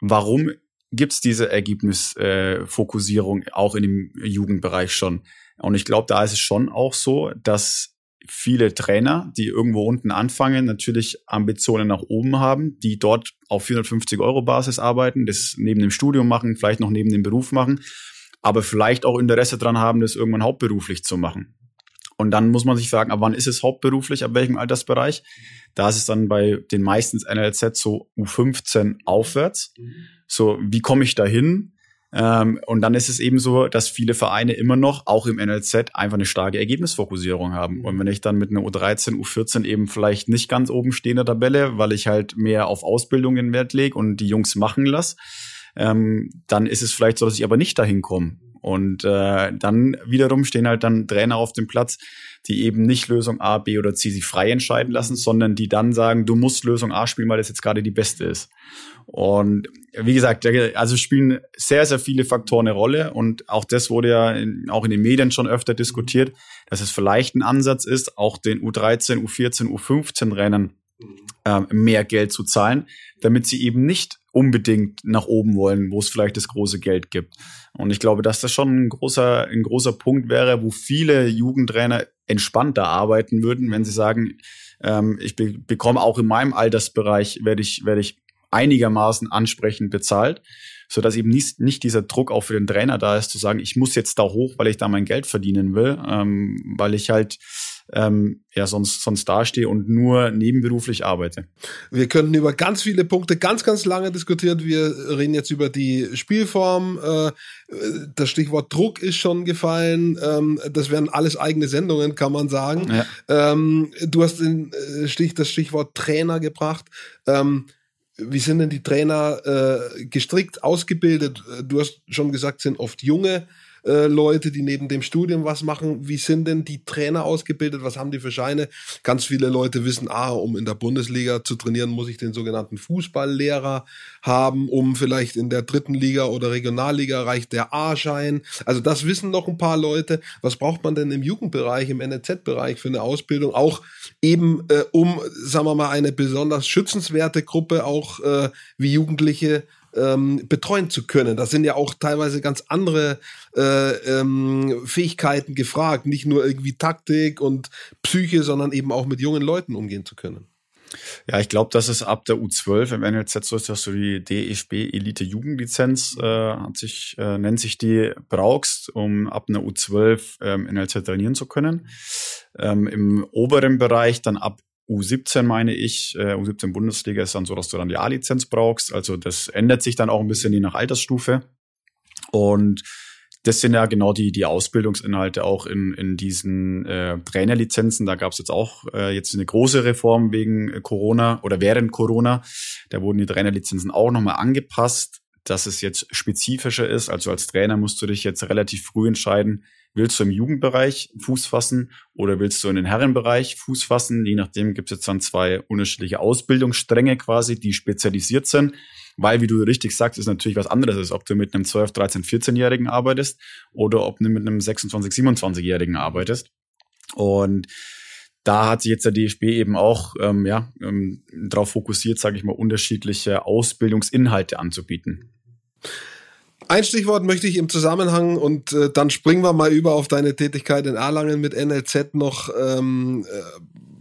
warum gibt es diese Ergebnisfokussierung äh, auch in dem Jugendbereich schon? Und ich glaube, da ist es schon auch so, dass viele Trainer, die irgendwo unten anfangen, natürlich Ambitionen nach oben haben, die dort auf 450 Euro Basis arbeiten, das neben dem Studium machen, vielleicht noch neben dem Beruf machen, aber vielleicht auch Interesse dran haben, das irgendwann hauptberuflich zu machen. Und dann muss man sich fragen, ab wann ist es hauptberuflich, ab welchem Altersbereich? Da ist es dann bei den meistens NLZ so U15 aufwärts. So, wie komme ich da hin? Ähm, und dann ist es eben so, dass viele Vereine immer noch, auch im NLZ, einfach eine starke Ergebnisfokussierung haben. Und wenn ich dann mit einer U13, U14 eben vielleicht nicht ganz oben stehe in der Tabelle, weil ich halt mehr auf Ausbildungen Wert lege und die Jungs machen lasse, ähm, dann ist es vielleicht so, dass ich aber nicht dahin komme. Und äh, dann wiederum stehen halt dann Trainer auf dem Platz, die eben nicht Lösung A, B oder C sich frei entscheiden lassen, sondern die dann sagen, du musst Lösung A spielen, weil das jetzt gerade die beste ist. Und wie gesagt, also spielen sehr, sehr viele Faktoren eine Rolle und auch das wurde ja in, auch in den Medien schon öfter diskutiert, dass es vielleicht ein Ansatz ist, auch den U13, U14, U15 Rennen äh, mehr Geld zu zahlen, damit sie eben nicht unbedingt nach oben wollen, wo es vielleicht das große Geld gibt. Und ich glaube, dass das schon ein großer, ein großer Punkt wäre, wo viele Jugendtrainer entspannter arbeiten würden, wenn sie sagen, ähm, ich be bekomme auch in meinem Altersbereich, werde ich, werde ich einigermaßen ansprechend bezahlt, so dass eben nicht, nicht dieser Druck auch für den Trainer da ist, zu sagen, ich muss jetzt da hoch, weil ich da mein Geld verdienen will, ähm, weil ich halt ähm, ja sonst sonst dastehe und nur nebenberuflich arbeite. Wir könnten über ganz viele Punkte ganz ganz lange diskutieren. Wir reden jetzt über die Spielform. Äh, das Stichwort Druck ist schon gefallen. Ähm, das wären alles eigene Sendungen, kann man sagen. Ja. Ähm, du hast den äh, Stich das Stichwort Trainer gebracht. Ähm, wie sind denn die Trainer äh, gestrickt, ausgebildet? Du hast schon gesagt, sind oft junge äh, Leute, die neben dem Studium was machen. Wie sind denn die Trainer ausgebildet? Was haben die für Scheine? Ganz viele Leute wissen, ah, um in der Bundesliga zu trainieren, muss ich den sogenannten Fußballlehrer haben. Um vielleicht in der dritten Liga oder Regionalliga reicht der A-Schein. Also das wissen noch ein paar Leute. Was braucht man denn im Jugendbereich, im NLZ-Bereich für eine Ausbildung? Auch eben, äh, um, sagen wir mal, eine besonders schützenswerte Gruppe auch äh, wie Jugendliche ähm, betreuen zu können. Da sind ja auch teilweise ganz andere äh, ähm, Fähigkeiten gefragt, nicht nur irgendwie Taktik und Psyche, sondern eben auch mit jungen Leuten umgehen zu können. Ja, ich glaube, dass es ab der U12 im NLZ so ist, dass du die DFB Elite Jugendlizenz äh, hat sich äh, nennt sich die brauchst, um ab einer U12 ähm, NLZ trainieren zu können. Ähm, Im oberen Bereich dann ab U17 meine ich, äh, U17 Bundesliga ist dann so, dass du dann die A-Lizenz brauchst. Also das ändert sich dann auch ein bisschen je nach Altersstufe. Und das sind ja genau die, die Ausbildungsinhalte auch in, in diesen äh, Trainerlizenzen. Da gab es jetzt auch äh, jetzt eine große Reform wegen Corona oder während Corona. Da wurden die Trainerlizenzen auch nochmal angepasst, dass es jetzt spezifischer ist. Also als Trainer musst du dich jetzt relativ früh entscheiden, Willst du im Jugendbereich Fuß fassen oder willst du in den Herrenbereich Fuß fassen? Je nachdem gibt es jetzt dann zwei unterschiedliche Ausbildungsstränge quasi, die spezialisiert sind. Weil, wie du richtig sagst, ist natürlich was anderes, als ob du mit einem 12, 13, 14-Jährigen arbeitest oder ob du mit einem 26, 27-Jährigen arbeitest. Und da hat sich jetzt der DFB eben auch ähm, ja, ähm, darauf fokussiert, sage ich mal, unterschiedliche Ausbildungsinhalte anzubieten. Ein Stichwort möchte ich im Zusammenhang und äh, dann springen wir mal über auf deine Tätigkeit in Erlangen mit NLZ noch ähm, äh,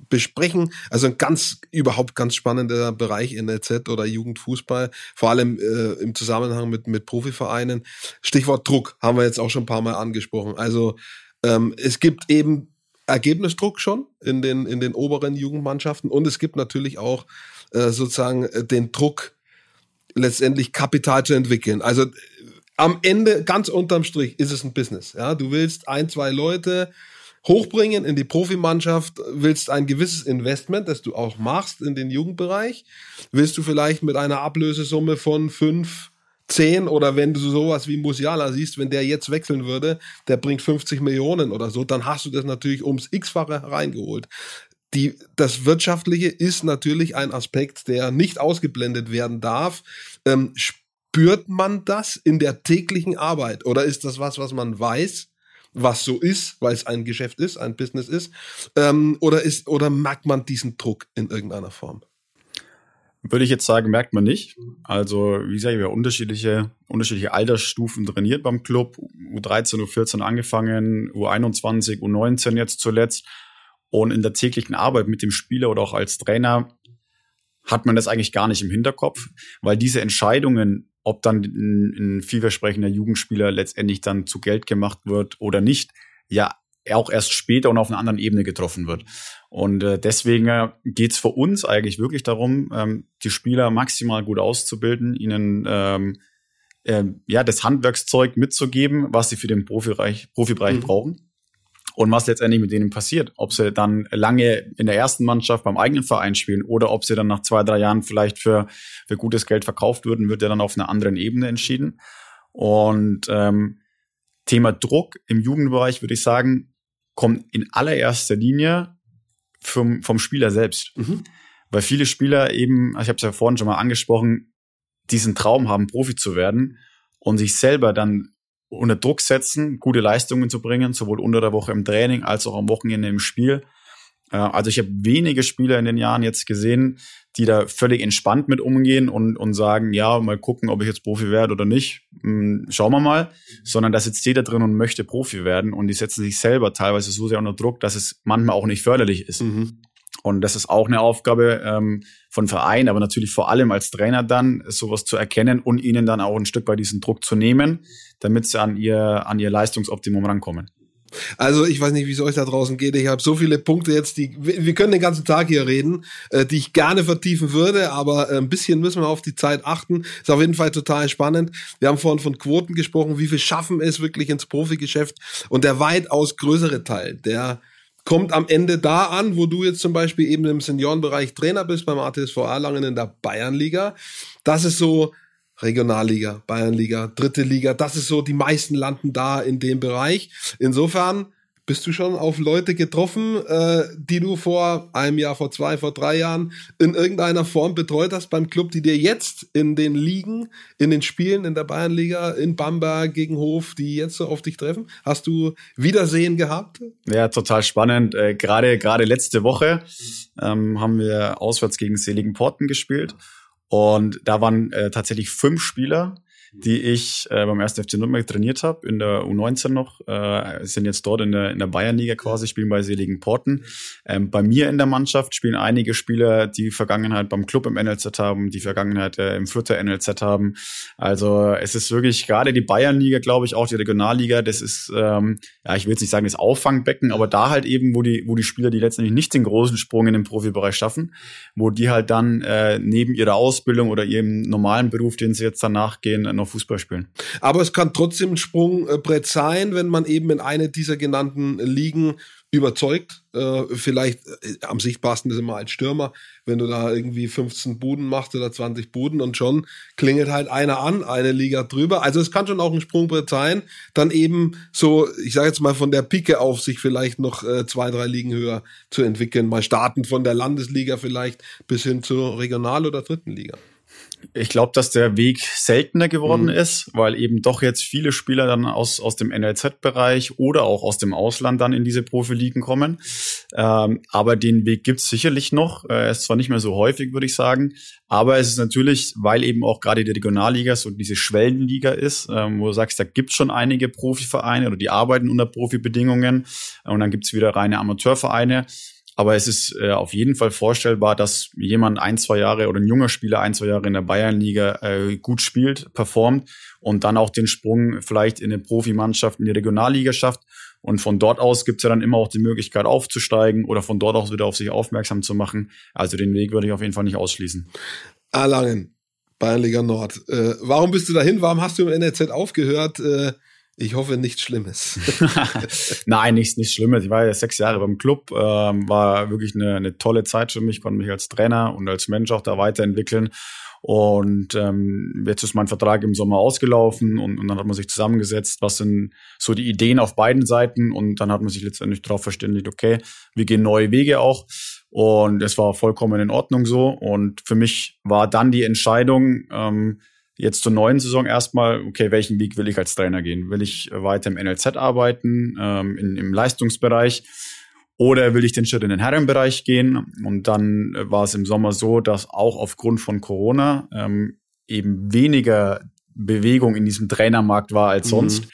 besprechen. Also ein ganz, überhaupt ganz spannender Bereich NLZ oder Jugendfußball, vor allem äh, im Zusammenhang mit, mit Profivereinen. Stichwort Druck haben wir jetzt auch schon ein paar Mal angesprochen. Also ähm, es gibt eben Ergebnisdruck schon in den, in den oberen Jugendmannschaften und es gibt natürlich auch äh, sozusagen äh, den Druck, letztendlich Kapital zu entwickeln. Also am Ende, ganz unterm Strich, ist es ein Business. Ja, du willst ein, zwei Leute hochbringen in die Profimannschaft, willst ein gewisses Investment, das du auch machst in den Jugendbereich, willst du vielleicht mit einer Ablösesumme von fünf, zehn oder wenn du sowas wie Musiala siehst, wenn der jetzt wechseln würde, der bringt 50 Millionen oder so, dann hast du das natürlich ums x-fache hereingeholt. Die, das Wirtschaftliche ist natürlich ein Aspekt, der nicht ausgeblendet werden darf. Ähm, spürt man das in der täglichen Arbeit oder ist das was, was man weiß? was so ist, weil es ein Geschäft ist, ein Business ist, ähm, oder ist oder merkt man diesen Druck in irgendeiner Form? Würde ich jetzt sagen, merkt man nicht. Also, wie gesagt, wir haben unterschiedliche, unterschiedliche Altersstufen trainiert beim Club. U13, U14 angefangen, U21, U19 jetzt zuletzt. Und in der täglichen Arbeit mit dem Spieler oder auch als Trainer hat man das eigentlich gar nicht im Hinterkopf, weil diese Entscheidungen ob dann ein, ein vielversprechender Jugendspieler letztendlich dann zu Geld gemacht wird oder nicht, ja auch erst später und auf einer anderen Ebene getroffen wird. Und äh, deswegen äh, geht es für uns eigentlich wirklich darum, ähm, die Spieler maximal gut auszubilden, ihnen ähm, äh, ja das Handwerkszeug mitzugeben, was sie für den Profibereich, Profibereich mhm. brauchen und was letztendlich mit denen passiert. Ob sie dann lange in der ersten Mannschaft beim eigenen Verein spielen oder ob sie dann nach zwei, drei Jahren vielleicht für, für gutes Geld verkauft würden, wird ja dann auf einer anderen Ebene entschieden. Und ähm, Thema Druck im Jugendbereich, würde ich sagen, kommt in allererster Linie vom, vom Spieler selbst. Mhm. Weil viele Spieler eben, ich habe es ja vorhin schon mal angesprochen, diesen Traum haben, Profi zu werden und sich selber dann unter Druck setzen, gute Leistungen zu bringen, sowohl unter der Woche im Training als auch am Wochenende im Spiel. Äh, also ich habe wenige Spieler in den Jahren jetzt gesehen, die da völlig entspannt mit umgehen und, und sagen, ja, mal gucken, ob ich jetzt Profi werde oder nicht. Hm, schauen wir mal. Sondern da sitzt jeder drin und möchte Profi werden und die setzen sich selber teilweise so sehr unter Druck, dass es manchmal auch nicht förderlich ist. Mhm. Und das ist auch eine Aufgabe ähm, von Verein, aber natürlich vor allem als Trainer dann, sowas zu erkennen und ihnen dann auch ein Stück bei diesen Druck zu nehmen, damit sie an ihr, an ihr Leistungsoptimum rankommen. Also ich weiß nicht, wie es euch da draußen geht. Ich habe so viele Punkte jetzt, die wir können den ganzen Tag hier reden, äh, die ich gerne vertiefen würde, aber äh, ein bisschen müssen wir auf die Zeit achten. Ist auf jeden Fall total spannend. Wir haben vorhin von Quoten gesprochen, wie viel schaffen es wirklich ins Profigeschäft und der weitaus größere Teil, der kommt am Ende da an, wo du jetzt zum Beispiel eben im Seniorenbereich Trainer bist beim ATSV Erlangen in der Bayernliga. Das ist so Regionalliga, Bayernliga, dritte Liga. Das ist so, die meisten landen da in dem Bereich. Insofern bist du schon auf Leute getroffen, äh, die du vor einem Jahr, vor zwei, vor drei Jahren in irgendeiner Form betreut hast beim Club, die dir jetzt in den Ligen, in den Spielen in der Bayernliga, in Bamberg gegen Hof, die jetzt so auf dich treffen? Hast du Wiedersehen gehabt? Ja, total spannend. Äh, gerade gerade letzte Woche ähm, haben wir auswärts gegen Seligen Porten gespielt und da waren äh, tatsächlich fünf Spieler, die ich äh, beim 1. FC Nürnberg trainiert habe, in der U19 noch, äh, sind jetzt dort in der, in der Bayernliga quasi, spielen bei Seligen Porten. Ähm, bei mir in der Mannschaft spielen einige Spieler, die Vergangenheit beim Club im NLZ haben, die Vergangenheit äh, im Fürther NLZ haben. Also es ist wirklich gerade die Bayernliga, glaube ich, auch die Regionalliga, das ist, ähm, ja, ich will jetzt nicht sagen das Auffangbecken, aber da halt eben, wo die, wo die Spieler, die letztendlich nicht den großen Sprung in den Profibereich schaffen, wo die halt dann äh, neben ihrer Ausbildung oder ihrem normalen Beruf, den sie jetzt danach gehen, noch Fußball spielen. Aber es kann trotzdem ein Sprungbrett sein, wenn man eben in eine dieser genannten Ligen überzeugt. Äh, vielleicht äh, am sichtbarsten ist immer als Stürmer, wenn du da irgendwie 15 Buden machst oder 20 Buden und schon klingelt halt einer an, eine Liga drüber. Also es kann schon auch ein Sprungbrett sein, dann eben so, ich sage jetzt mal von der Pike auf sich vielleicht noch äh, zwei, drei Ligen höher zu entwickeln. Mal starten von der Landesliga vielleicht bis hin zur Regional- oder dritten Liga. Ich glaube, dass der Weg seltener geworden mhm. ist, weil eben doch jetzt viele Spieler dann aus, aus dem NLZ-Bereich oder auch aus dem Ausland dann in diese Profiligen kommen. Ähm, aber den Weg gibt's sicherlich noch. Er ist zwar nicht mehr so häufig, würde ich sagen, aber es ist natürlich, weil eben auch gerade die Regionalliga so diese Schwellenliga ist, ähm, wo du sagst, da gibt's schon einige Profivereine oder die arbeiten unter Profibedingungen und dann gibt's wieder reine Amateurvereine. Aber es ist äh, auf jeden Fall vorstellbar, dass jemand ein, zwei Jahre oder ein junger Spieler ein, zwei Jahre in der Bayernliga äh, gut spielt, performt und dann auch den Sprung vielleicht in eine Profimannschaft in die Regionalliga schafft. Und von dort aus gibt es ja dann immer auch die Möglichkeit aufzusteigen oder von dort aus wieder auf sich aufmerksam zu machen. Also den Weg würde ich auf jeden Fall nicht ausschließen. Erlangen, Bayernliga Nord. Äh, warum bist du dahin? Warum hast du im NRZ aufgehört? Äh, ich hoffe nichts Schlimmes. [LAUGHS] Nein, nichts, nichts Schlimmes. Ich war ja sechs Jahre beim Club, ähm, war wirklich eine, eine tolle Zeit für mich, konnte mich als Trainer und als Mensch auch da weiterentwickeln. Und ähm, jetzt ist mein Vertrag im Sommer ausgelaufen und, und dann hat man sich zusammengesetzt, was sind so die Ideen auf beiden Seiten und dann hat man sich letztendlich darauf verständigt, okay, wir gehen neue Wege auch. Und es war vollkommen in Ordnung so. Und für mich war dann die Entscheidung, ähm, jetzt zur neuen Saison erstmal, okay, welchen Weg will ich als Trainer gehen? Will ich weiter im NLZ arbeiten, ähm, in, im Leistungsbereich? Oder will ich den Schritt in den Herrenbereich gehen? Und dann war es im Sommer so, dass auch aufgrund von Corona ähm, eben weniger Bewegung in diesem Trainermarkt war als mhm. sonst.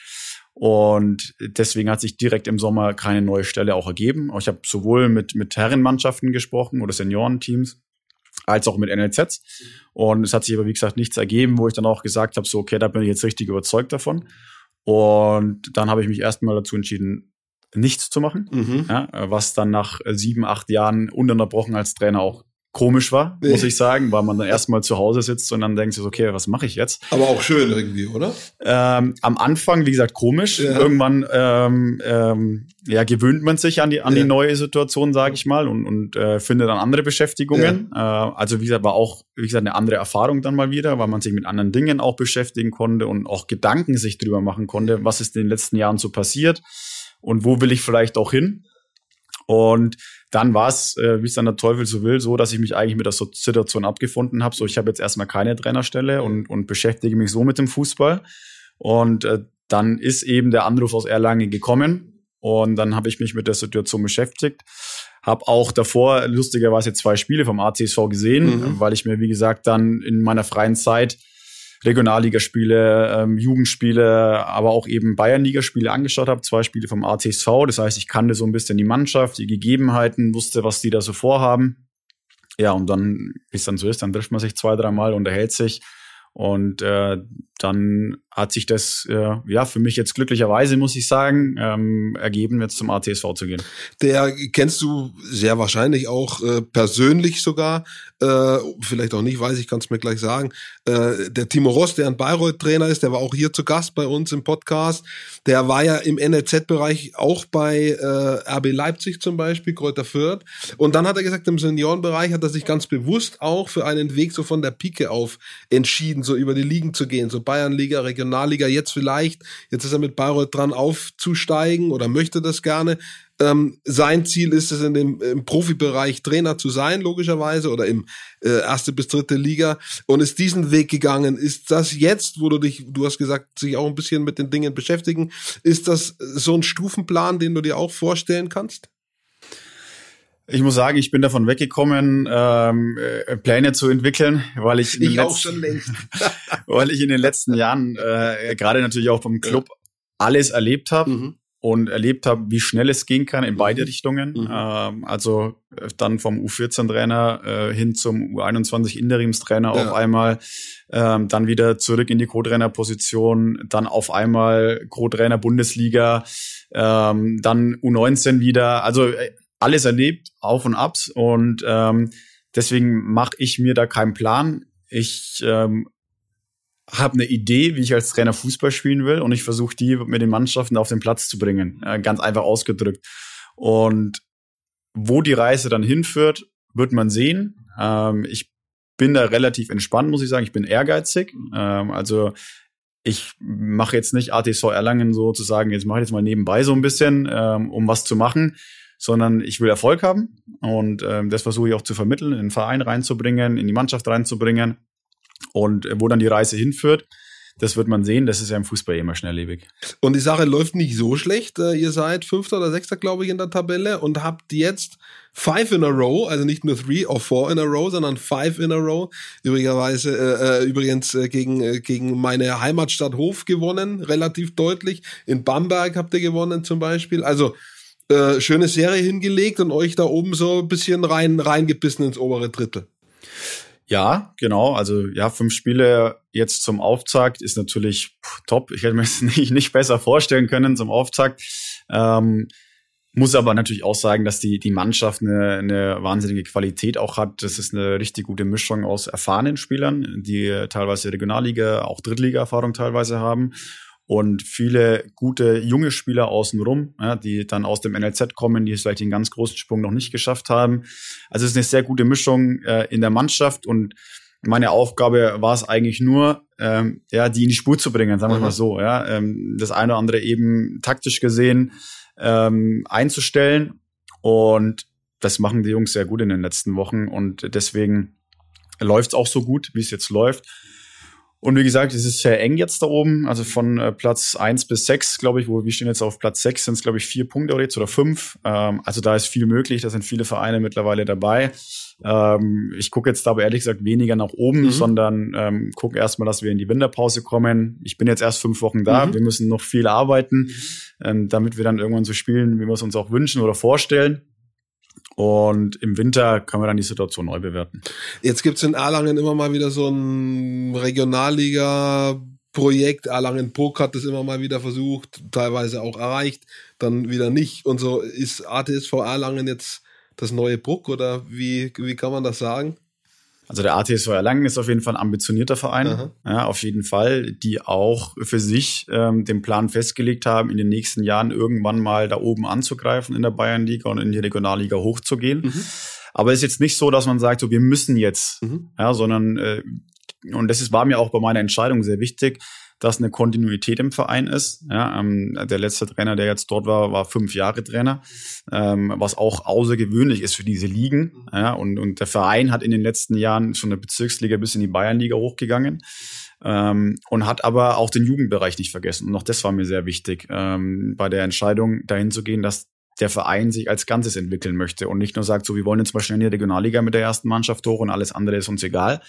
Und deswegen hat sich direkt im Sommer keine neue Stelle auch ergeben. Ich habe sowohl mit, mit Herrenmannschaften gesprochen oder Seniorenteams, als auch mit NLZs. Und es hat sich aber, wie gesagt, nichts ergeben, wo ich dann auch gesagt habe, so, okay, da bin ich jetzt richtig überzeugt davon. Und dann habe ich mich erstmal dazu entschieden, nichts zu machen, mhm. ja, was dann nach sieben, acht Jahren ununterbrochen als Trainer auch komisch war, muss ich sagen, weil man dann erstmal zu Hause sitzt und dann denkt sich, okay, was mache ich jetzt? Aber auch schön irgendwie, oder? Ähm, am Anfang, wie gesagt, komisch. Ja. Irgendwann ähm, ähm, ja, gewöhnt man sich an die, an ja. die neue Situation, sage ich mal, und, und äh, findet dann andere Beschäftigungen. Ja. Äh, also wie gesagt, war auch, wie gesagt, eine andere Erfahrung dann mal wieder, weil man sich mit anderen Dingen auch beschäftigen konnte und auch Gedanken sich drüber machen konnte, was ist in den letzten Jahren so passiert und wo will ich vielleicht auch hin. Und dann war es, äh, wie es dann der Teufel so will, so, dass ich mich eigentlich mit der Situation abgefunden habe. So, ich habe jetzt erstmal keine Trainerstelle und, und beschäftige mich so mit dem Fußball. Und äh, dann ist eben der Anruf aus Erlangen gekommen. Und dann habe ich mich mit der Situation beschäftigt. Habe auch davor lustigerweise zwei Spiele vom ACSV gesehen, mhm. weil ich mir, wie gesagt, dann in meiner freien Zeit Regionalligaspiele, ähm, Jugendspiele, aber auch eben Bayernligaspiele angeschaut habe, zwei Spiele vom ATSV. Das heißt, ich kannte so ein bisschen die Mannschaft, die Gegebenheiten, wusste, was die da so vorhaben. Ja, und dann, wie es dann so ist, dann trifft man sich zwei, dreimal, unterhält sich und äh, dann hat sich das äh, ja für mich jetzt glücklicherweise, muss ich sagen, ähm, ergeben, jetzt zum ATSV zu gehen. Der kennst du sehr wahrscheinlich auch äh, persönlich sogar, äh, vielleicht auch nicht, weiß ich, kannst mir gleich sagen. Äh, der Timo Ross, der ein Bayreuth-Trainer ist, der war auch hier zu Gast bei uns im Podcast. Der war ja im NLZ-Bereich auch bei äh, RB Leipzig zum Beispiel, Kräuter Fürth. Und dann hat er gesagt, im Seniorenbereich hat er sich ganz bewusst auch für einen Weg so von der Pike auf entschieden, so über die Ligen zu gehen, so Bayernliga, Regionalliga, jetzt vielleicht, jetzt ist er mit Bayreuth dran aufzusteigen oder möchte das gerne. Ähm, sein Ziel ist es, in dem im Profibereich Trainer zu sein, logischerweise, oder im äh, erste bis dritte Liga und ist diesen Weg gegangen. Ist das jetzt, wo du dich, du hast gesagt, sich auch ein bisschen mit den Dingen beschäftigen, ist das so ein Stufenplan, den du dir auch vorstellen kannst? Ich muss sagen, ich bin davon weggekommen, ähm, äh, Pläne zu entwickeln, weil ich, ich auch schon längst. [LAUGHS] weil ich in den letzten Jahren äh, gerade natürlich auch beim Club alles erlebt habe. Mhm und erlebt habe, wie schnell es gehen kann in beide mhm. Richtungen. Mhm. Ähm, also äh, dann vom U14-Trainer äh, hin zum U21-Interimstrainer ja. auf einmal, ähm, dann wieder zurück in die Co-Trainer-Position, dann auf einmal Co-Trainer Bundesliga, ähm, dann U19 wieder. Also äh, alles erlebt, auf und abs und ähm, deswegen mache ich mir da keinen Plan. Ich ähm, habe eine Idee, wie ich als Trainer Fußball spielen will und ich versuche die mit den Mannschaften auf den Platz zu bringen, äh, ganz einfach ausgedrückt. Und wo die Reise dann hinführt, wird man sehen. Ähm, ich bin da relativ entspannt, muss ich sagen. Ich bin ehrgeizig. Ähm, also ich mache jetzt nicht ATV Erlangen sozusagen, jetzt mache ich jetzt mal nebenbei so ein bisschen, ähm, um was zu machen, sondern ich will Erfolg haben und ähm, das versuche ich auch zu vermitteln, in den Verein reinzubringen, in die Mannschaft reinzubringen. Und äh, wo dann die Reise hinführt, das wird man sehen. Das ist ja im Fußball immer schnelllebig. Und die Sache läuft nicht so schlecht. Äh, ihr seid Fünfter oder Sechster, glaube ich, in der Tabelle und habt jetzt five in a row, also nicht nur three or four in a row, sondern five in a row. Übrigerweise, äh, äh übrigens äh, gegen, gegen meine Heimatstadt Hof gewonnen, relativ deutlich. In Bamberg habt ihr gewonnen zum Beispiel. Also äh, schöne Serie hingelegt und euch da oben so ein bisschen rein reingebissen ins obere Drittel. Ja, genau. Also ja, fünf Spiele jetzt zum Auftakt ist natürlich top. Ich hätte mir es [LAUGHS] nicht, nicht besser vorstellen können zum Auftakt. Ähm, muss aber natürlich auch sagen, dass die, die Mannschaft eine, eine wahnsinnige Qualität auch hat. Das ist eine richtig gute Mischung aus erfahrenen Spielern, die teilweise Regionalliga, auch Drittliga-Erfahrung teilweise haben und viele gute junge Spieler außenrum, ja, die dann aus dem NLZ kommen, die vielleicht den ganz großen Sprung noch nicht geschafft haben. Also es ist eine sehr gute Mischung äh, in der Mannschaft und meine Aufgabe war es eigentlich nur, ähm, ja, die in die Spur zu bringen, sagen wir mhm. mal so, ja, ähm, das eine oder andere eben taktisch gesehen ähm, einzustellen und das machen die Jungs sehr gut in den letzten Wochen und deswegen läuft es auch so gut, wie es jetzt läuft. Und wie gesagt, es ist sehr eng jetzt da oben. Also von äh, Platz eins bis sechs, glaube ich, wo wir stehen jetzt auf Platz sechs, sind es, glaube ich, vier Punkte jetzt oder fünf. Ähm, also da ist viel möglich, da sind viele Vereine mittlerweile dabei. Ähm, ich gucke jetzt aber ehrlich gesagt weniger nach oben, mhm. sondern ähm, gucke erstmal, dass wir in die Winterpause kommen. Ich bin jetzt erst fünf Wochen da, mhm. wir müssen noch viel arbeiten, ähm, damit wir dann irgendwann so spielen, wie wir es uns auch wünschen oder vorstellen. Und im Winter können wir dann die Situation neu bewerten. Jetzt gibt's in Erlangen immer mal wieder so ein Regionalliga Projekt. Erlangen Puck hat das immer mal wieder versucht, teilweise auch erreicht, dann wieder nicht. Und so ist ATSV Erlangen jetzt das neue Puck oder wie, wie kann man das sagen? Also der ATSV Erlangen ist auf jeden Fall ein ambitionierter Verein, ja, auf jeden Fall, die auch für sich ähm, den Plan festgelegt haben, in den nächsten Jahren irgendwann mal da oben anzugreifen in der Bayernliga und in die Regionalliga hochzugehen. Mhm. Aber es ist jetzt nicht so, dass man sagt, so wir müssen jetzt, mhm. ja, sondern äh, und das ist, war mir auch bei meiner Entscheidung sehr wichtig, dass eine Kontinuität im Verein ist. Ja, ähm, der letzte Trainer, der jetzt dort war, war fünf Jahre Trainer, ähm, was auch außergewöhnlich ist für diese Ligen. Ja, und, und der Verein hat in den letzten Jahren schon eine Bezirksliga bis in die Bayernliga hochgegangen. Ähm, und hat aber auch den Jugendbereich nicht vergessen. Und auch das war mir sehr wichtig, ähm, bei der Entscheidung dahin zu gehen, dass der Verein sich als Ganzes entwickeln möchte und nicht nur sagt, so, wir wollen jetzt mal schnell in die Regionalliga mit der ersten Mannschaft hoch und alles andere ist uns egal,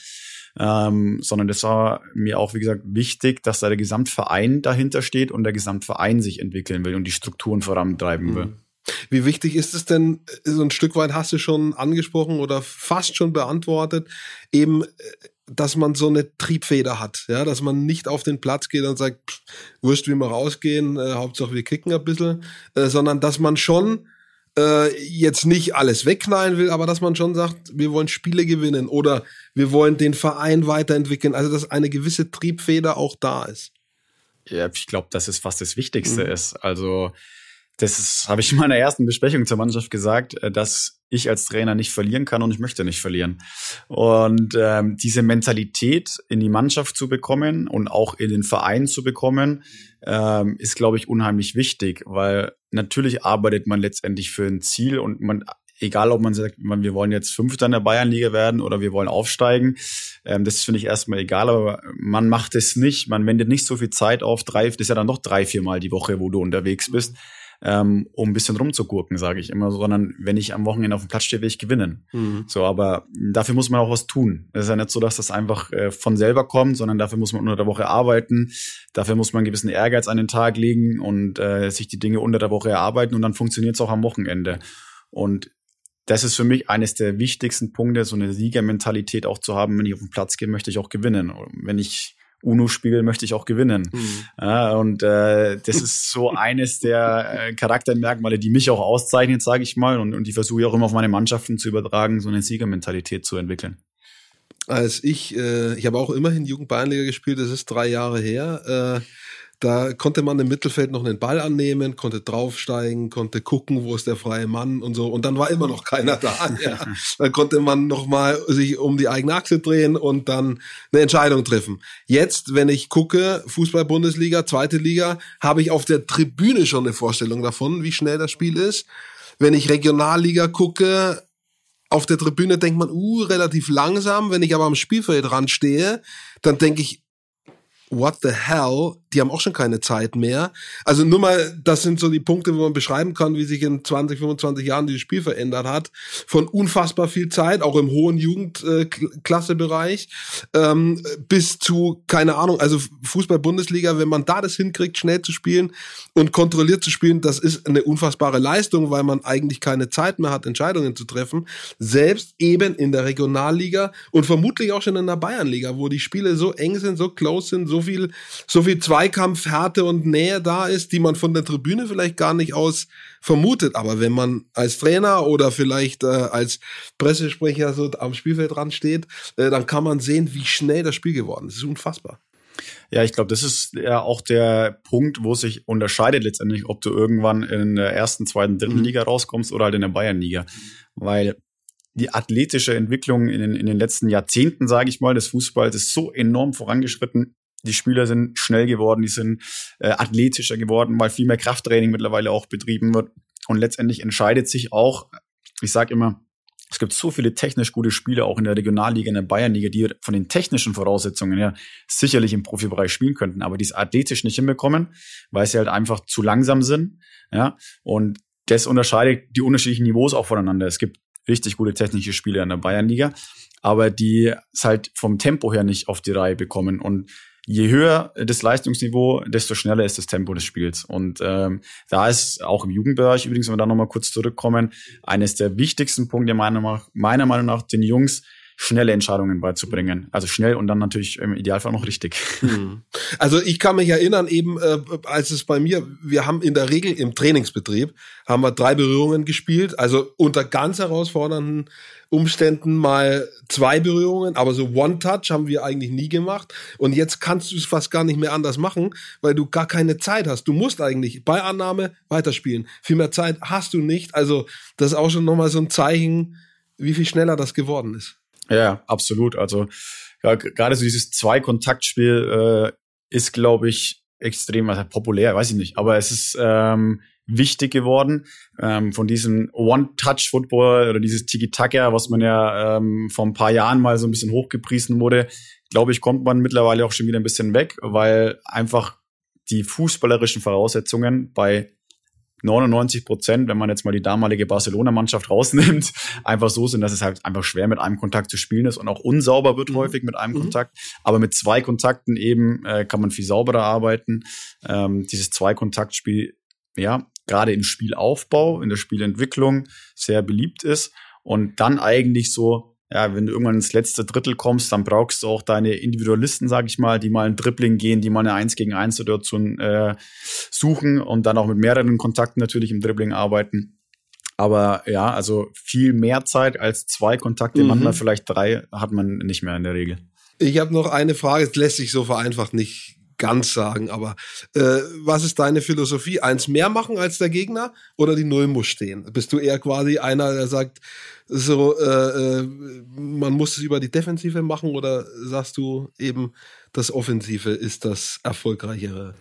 ähm, sondern das war mir auch, wie gesagt, wichtig, dass da der Gesamtverein dahinter steht und der Gesamtverein sich entwickeln will und die Strukturen vorantreiben will. Mhm. Wie wichtig ist es denn, so ein Stück weit hast du schon angesprochen oder fast schon beantwortet, eben, äh, dass man so eine Triebfeder hat, ja, dass man nicht auf den Platz geht und sagt, wurscht, wie wir rausgehen, äh, Hauptsache wir kicken ein bisschen, äh, sondern dass man schon äh, jetzt nicht alles wegknallen will, aber dass man schon sagt, wir wollen Spiele gewinnen oder wir wollen den Verein weiterentwickeln. Also dass eine gewisse Triebfeder auch da ist. Ja, ich glaube, das ist fast das Wichtigste mhm. ist. Also das habe ich in meiner ersten Besprechung zur Mannschaft gesagt, äh, dass ich als Trainer nicht verlieren kann und ich möchte nicht verlieren. Und ähm, diese Mentalität in die Mannschaft zu bekommen und auch in den Verein zu bekommen, ähm, ist, glaube ich, unheimlich wichtig, weil natürlich arbeitet man letztendlich für ein Ziel und man egal ob man sagt, wir wollen jetzt Fünfter in der Bayernliga werden oder wir wollen aufsteigen, ähm, das finde ich erstmal egal, aber man macht es nicht, man wendet nicht so viel Zeit auf, drei, das ist ja dann noch drei, vier Mal die Woche, wo du unterwegs bist ähm, um ein bisschen rumzugurken, sage ich immer, sondern wenn ich am Wochenende auf dem Platz stehe, will ich gewinnen. Mhm. So, aber dafür muss man auch was tun. Es ist ja nicht so, dass das einfach äh, von selber kommt, sondern dafür muss man unter der Woche arbeiten, dafür muss man einen gewissen Ehrgeiz an den Tag legen und äh, sich die Dinge unter der Woche erarbeiten und dann funktioniert es auch am Wochenende. Und das ist für mich eines der wichtigsten Punkte, so eine Siegermentalität auch zu haben. Wenn ich auf den Platz gehe, möchte ich auch gewinnen. Wenn ich UNO-Spiel möchte ich auch gewinnen. Mhm. Ja, und äh, das ist so [LAUGHS] eines der äh, Charaktermerkmale, die mich auch auszeichnet, sage ich mal, und, und die versuche ich auch immer auf meine Mannschaften zu übertragen, so eine Siegermentalität zu entwickeln. Als ich, äh, ich habe auch immerhin Jugend Bayernliga gespielt, das ist drei Jahre her. Äh, da konnte man im Mittelfeld noch einen Ball annehmen, konnte draufsteigen, konnte gucken, wo ist der freie Mann und so. Und dann war immer noch keiner da. [LAUGHS] Ja. Dann konnte man noch mal sich um die eigene Achse drehen und dann eine Entscheidung treffen. Jetzt, wenn ich gucke, Fußball-Bundesliga, zweite Liga, habe ich auf der Tribüne schon eine Vorstellung davon, wie schnell das Spiel ist. Wenn ich Regionalliga gucke, auf der Tribüne denkt man, uh, relativ langsam. Wenn ich aber am Spielfeld stehe, dann denke ich, what the hell, die haben auch schon keine Zeit mehr. Also nur mal, das sind so die Punkte, wo man beschreiben kann, wie sich in 20, 25 Jahren dieses Spiel verändert hat. Von unfassbar viel Zeit, auch im hohen Jugendklassebereich, ähm, bis zu, keine Ahnung, also Fußball-Bundesliga, wenn man da das hinkriegt, schnell zu spielen und kontrolliert zu spielen, das ist eine unfassbare Leistung, weil man eigentlich keine Zeit mehr hat, Entscheidungen zu treffen. Selbst eben in der Regionalliga und vermutlich auch schon in der Bayernliga, wo die Spiele so eng sind, so close sind, so viel, so viel Zweikampf, Härte und Nähe da ist, die man von der Tribüne vielleicht gar nicht aus vermutet. Aber wenn man als Trainer oder vielleicht äh, als Pressesprecher so am Spielfeld dran steht, äh, dann kann man sehen, wie schnell das Spiel geworden ist. Das ist unfassbar. Ja, ich glaube, das ist ja auch der Punkt, wo sich unterscheidet letztendlich, ob du irgendwann in der ersten, zweiten, dritten mhm. Liga rauskommst oder halt in der Bayernliga. Weil die athletische Entwicklung in den, in den letzten Jahrzehnten, sage ich mal, des Fußballs ist so enorm vorangeschritten. Die Spieler sind schnell geworden, die sind äh, athletischer geworden, weil viel mehr Krafttraining mittlerweile auch betrieben wird. Und letztendlich entscheidet sich auch, ich sage immer, es gibt so viele technisch gute Spieler auch in der Regionalliga, in der Bayernliga, die von den technischen Voraussetzungen her sicherlich im Profibereich spielen könnten, aber die es athletisch nicht hinbekommen, weil sie halt einfach zu langsam sind. Ja, und das unterscheidet die unterschiedlichen Niveaus auch voneinander. Es gibt richtig gute technische Spieler in der Bayernliga, aber die es halt vom Tempo her nicht auf die Reihe bekommen. Und je höher das Leistungsniveau, desto schneller ist das Tempo des Spiels. Und ähm, da ist auch im Jugendbereich, übrigens, wenn wir da nochmal kurz zurückkommen, eines der wichtigsten Punkte meiner, meiner Meinung nach den Jungs, schnelle Entscheidungen beizubringen. Also schnell und dann natürlich im Idealfall noch richtig. Hm. [LAUGHS] Also ich kann mich erinnern, eben äh, als es bei mir, wir haben in der Regel im Trainingsbetrieb, haben wir drei Berührungen gespielt, also unter ganz herausfordernden Umständen mal zwei Berührungen, aber so One-Touch haben wir eigentlich nie gemacht. Und jetzt kannst du es fast gar nicht mehr anders machen, weil du gar keine Zeit hast. Du musst eigentlich bei Annahme weiterspielen. Viel mehr Zeit hast du nicht. Also das ist auch schon nochmal so ein Zeichen, wie viel schneller das geworden ist. Ja, absolut. Also ja, gerade so dieses Zwei-Kontakt-Spiel äh, ist, glaube ich, extrem also populär, weiß ich nicht. Aber es ist ähm, wichtig geworden. Ähm, von diesem One-Touch-Football oder dieses Tiki-Taka, was man ja ähm, vor ein paar Jahren mal so ein bisschen hochgepriesen wurde, glaube ich, kommt man mittlerweile auch schon wieder ein bisschen weg, weil einfach die fußballerischen Voraussetzungen bei 99 Prozent, wenn man jetzt mal die damalige Barcelona-Mannschaft rausnimmt, [LAUGHS] einfach so sind, dass es halt einfach schwer mit einem Kontakt zu spielen ist und auch unsauber wird mhm. häufig mit einem mhm. Kontakt. Aber mit zwei Kontakten eben äh, kann man viel sauberer arbeiten. Ähm, dieses Zwei-Kontakt-Spiel, ja, gerade im Spielaufbau, in der Spielentwicklung sehr beliebt ist und dann eigentlich so ja, wenn du irgendwann ins letzte Drittel kommst, dann brauchst du auch deine Individualisten, sag ich mal, die mal ein Dribbling gehen, die mal eine 1 gegen 1 Situation äh, suchen und dann auch mit mehreren Kontakten natürlich im Dribbling arbeiten. Aber ja, also viel mehr Zeit als zwei Kontakte, mhm. manchmal vielleicht drei, hat man nicht mehr in der Regel. Ich habe noch eine Frage, es lässt sich so vereinfacht nicht ganz sagen, aber äh, was ist deine Philosophie? Eins mehr machen als der Gegner oder die Null muss stehen? Bist du eher quasi einer, der sagt, so, äh, äh, man muss es über die Defensive machen oder sagst du eben, das Offensive ist das Erfolgreichere?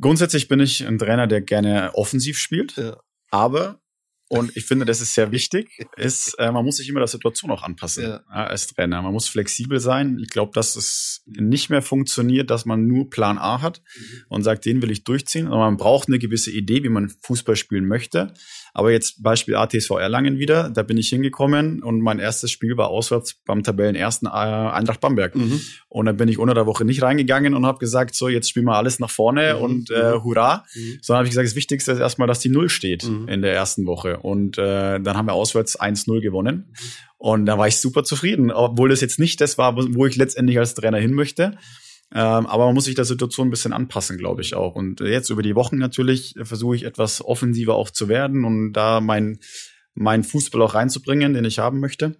Grundsätzlich bin ich ein Trainer, der gerne offensiv spielt, ja. aber und ich finde, das ist sehr wichtig, [LAUGHS] ist, äh, man muss sich immer der Situation auch anpassen ja. Ja, als Trainer. Man muss flexibel sein. Ich glaube, dass es nicht mehr funktioniert, dass man nur Plan A hat mhm. und sagt, den will ich durchziehen. Aber man braucht eine gewisse Idee, wie man Fußball spielen möchte. Aber jetzt Beispiel ATSV Erlangen wieder, da bin ich hingekommen und mein erstes Spiel war auswärts beim Tabellenersten äh, Eintracht Bamberg. Mhm. Und dann bin ich unter der Woche nicht reingegangen und habe gesagt, so jetzt spielen wir alles nach vorne mhm. und äh, mhm. hurra. Mhm. Sondern habe ich gesagt, das Wichtigste ist erstmal, dass die Null steht mhm. in der ersten Woche. Und äh, dann haben wir auswärts 1-0 gewonnen. Und da war ich super zufrieden, obwohl das jetzt nicht das war, wo ich letztendlich als Trainer hin möchte. Ähm, aber man muss sich der Situation ein bisschen anpassen, glaube ich auch. Und jetzt über die Wochen natürlich versuche ich etwas offensiver auch zu werden und da mein, mein Fußball auch reinzubringen, den ich haben möchte.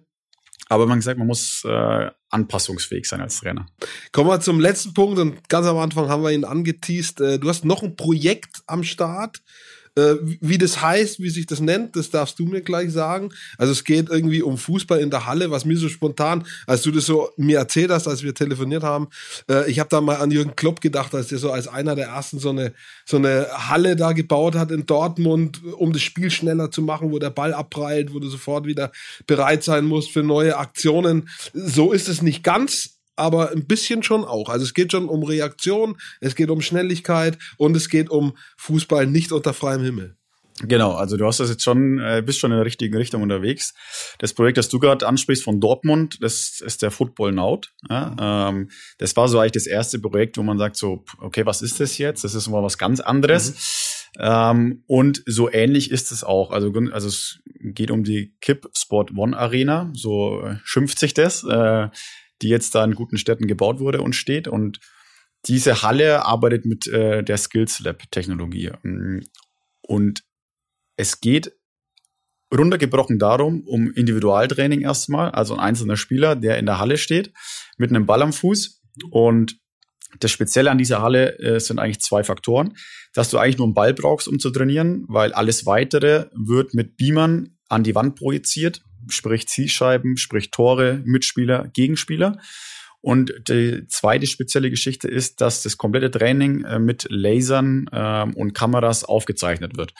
Aber man sagt, man muss äh, anpassungsfähig sein als Trainer. Kommen wir zum letzten Punkt und ganz am Anfang haben wir ihn angeteased. Äh, du hast noch ein Projekt am Start. Äh, wie das heißt, wie sich das nennt, das darfst du mir gleich sagen. Also es geht irgendwie um Fußball in der Halle, was mir so spontan, als du das so mir erzählt hast, als wir telefoniert haben, äh, ich habe da mal an Jürgen Klopp gedacht, als der so als einer der ersten so eine, so eine Halle da gebaut hat in Dortmund, um das Spiel schneller zu machen, wo der Ball abprallt, wo du sofort wieder bereit sein musst für neue Aktionen. So ist es nicht ganz, aber ein bisschen schon auch. Also es geht schon um Reaktion, es geht um Schnelligkeit und es geht um Fußball nicht unter freiem Himmel. Genau, also du hast das jetzt schon, äh, bist schon in der richtigen Richtung unterwegs. Das Projekt, das du gerade ansprichst von Dortmund, das ist der Football Now. Ja, ähm, das war so eigentlich das erste Projekt, wo man sagt so, okay, was ist das jetzt? Das ist mal was ganz anderes. Mhm. Ähm, und so ähnlich ist es auch. Also, also es geht um die Kip Sport One Arena, so äh, schimpft sich das. Äh, die jetzt da in guten Städten gebaut wurde und steht. Und diese Halle arbeitet mit äh, der Skills Lab Technologie. Und es geht runtergebrochen darum, um Individualtraining erstmal, also ein einzelner Spieler, der in der Halle steht, mit einem Ball am Fuß. Und das Spezielle an dieser Halle äh, sind eigentlich zwei Faktoren, dass du eigentlich nur einen Ball brauchst, um zu trainieren, weil alles weitere wird mit Beamern an die Wand projiziert sprich Zielscheiben, sprich Tore, Mitspieler, Gegenspieler. Und die zweite spezielle Geschichte ist, dass das komplette Training äh, mit Lasern ähm, und Kameras aufgezeichnet wird.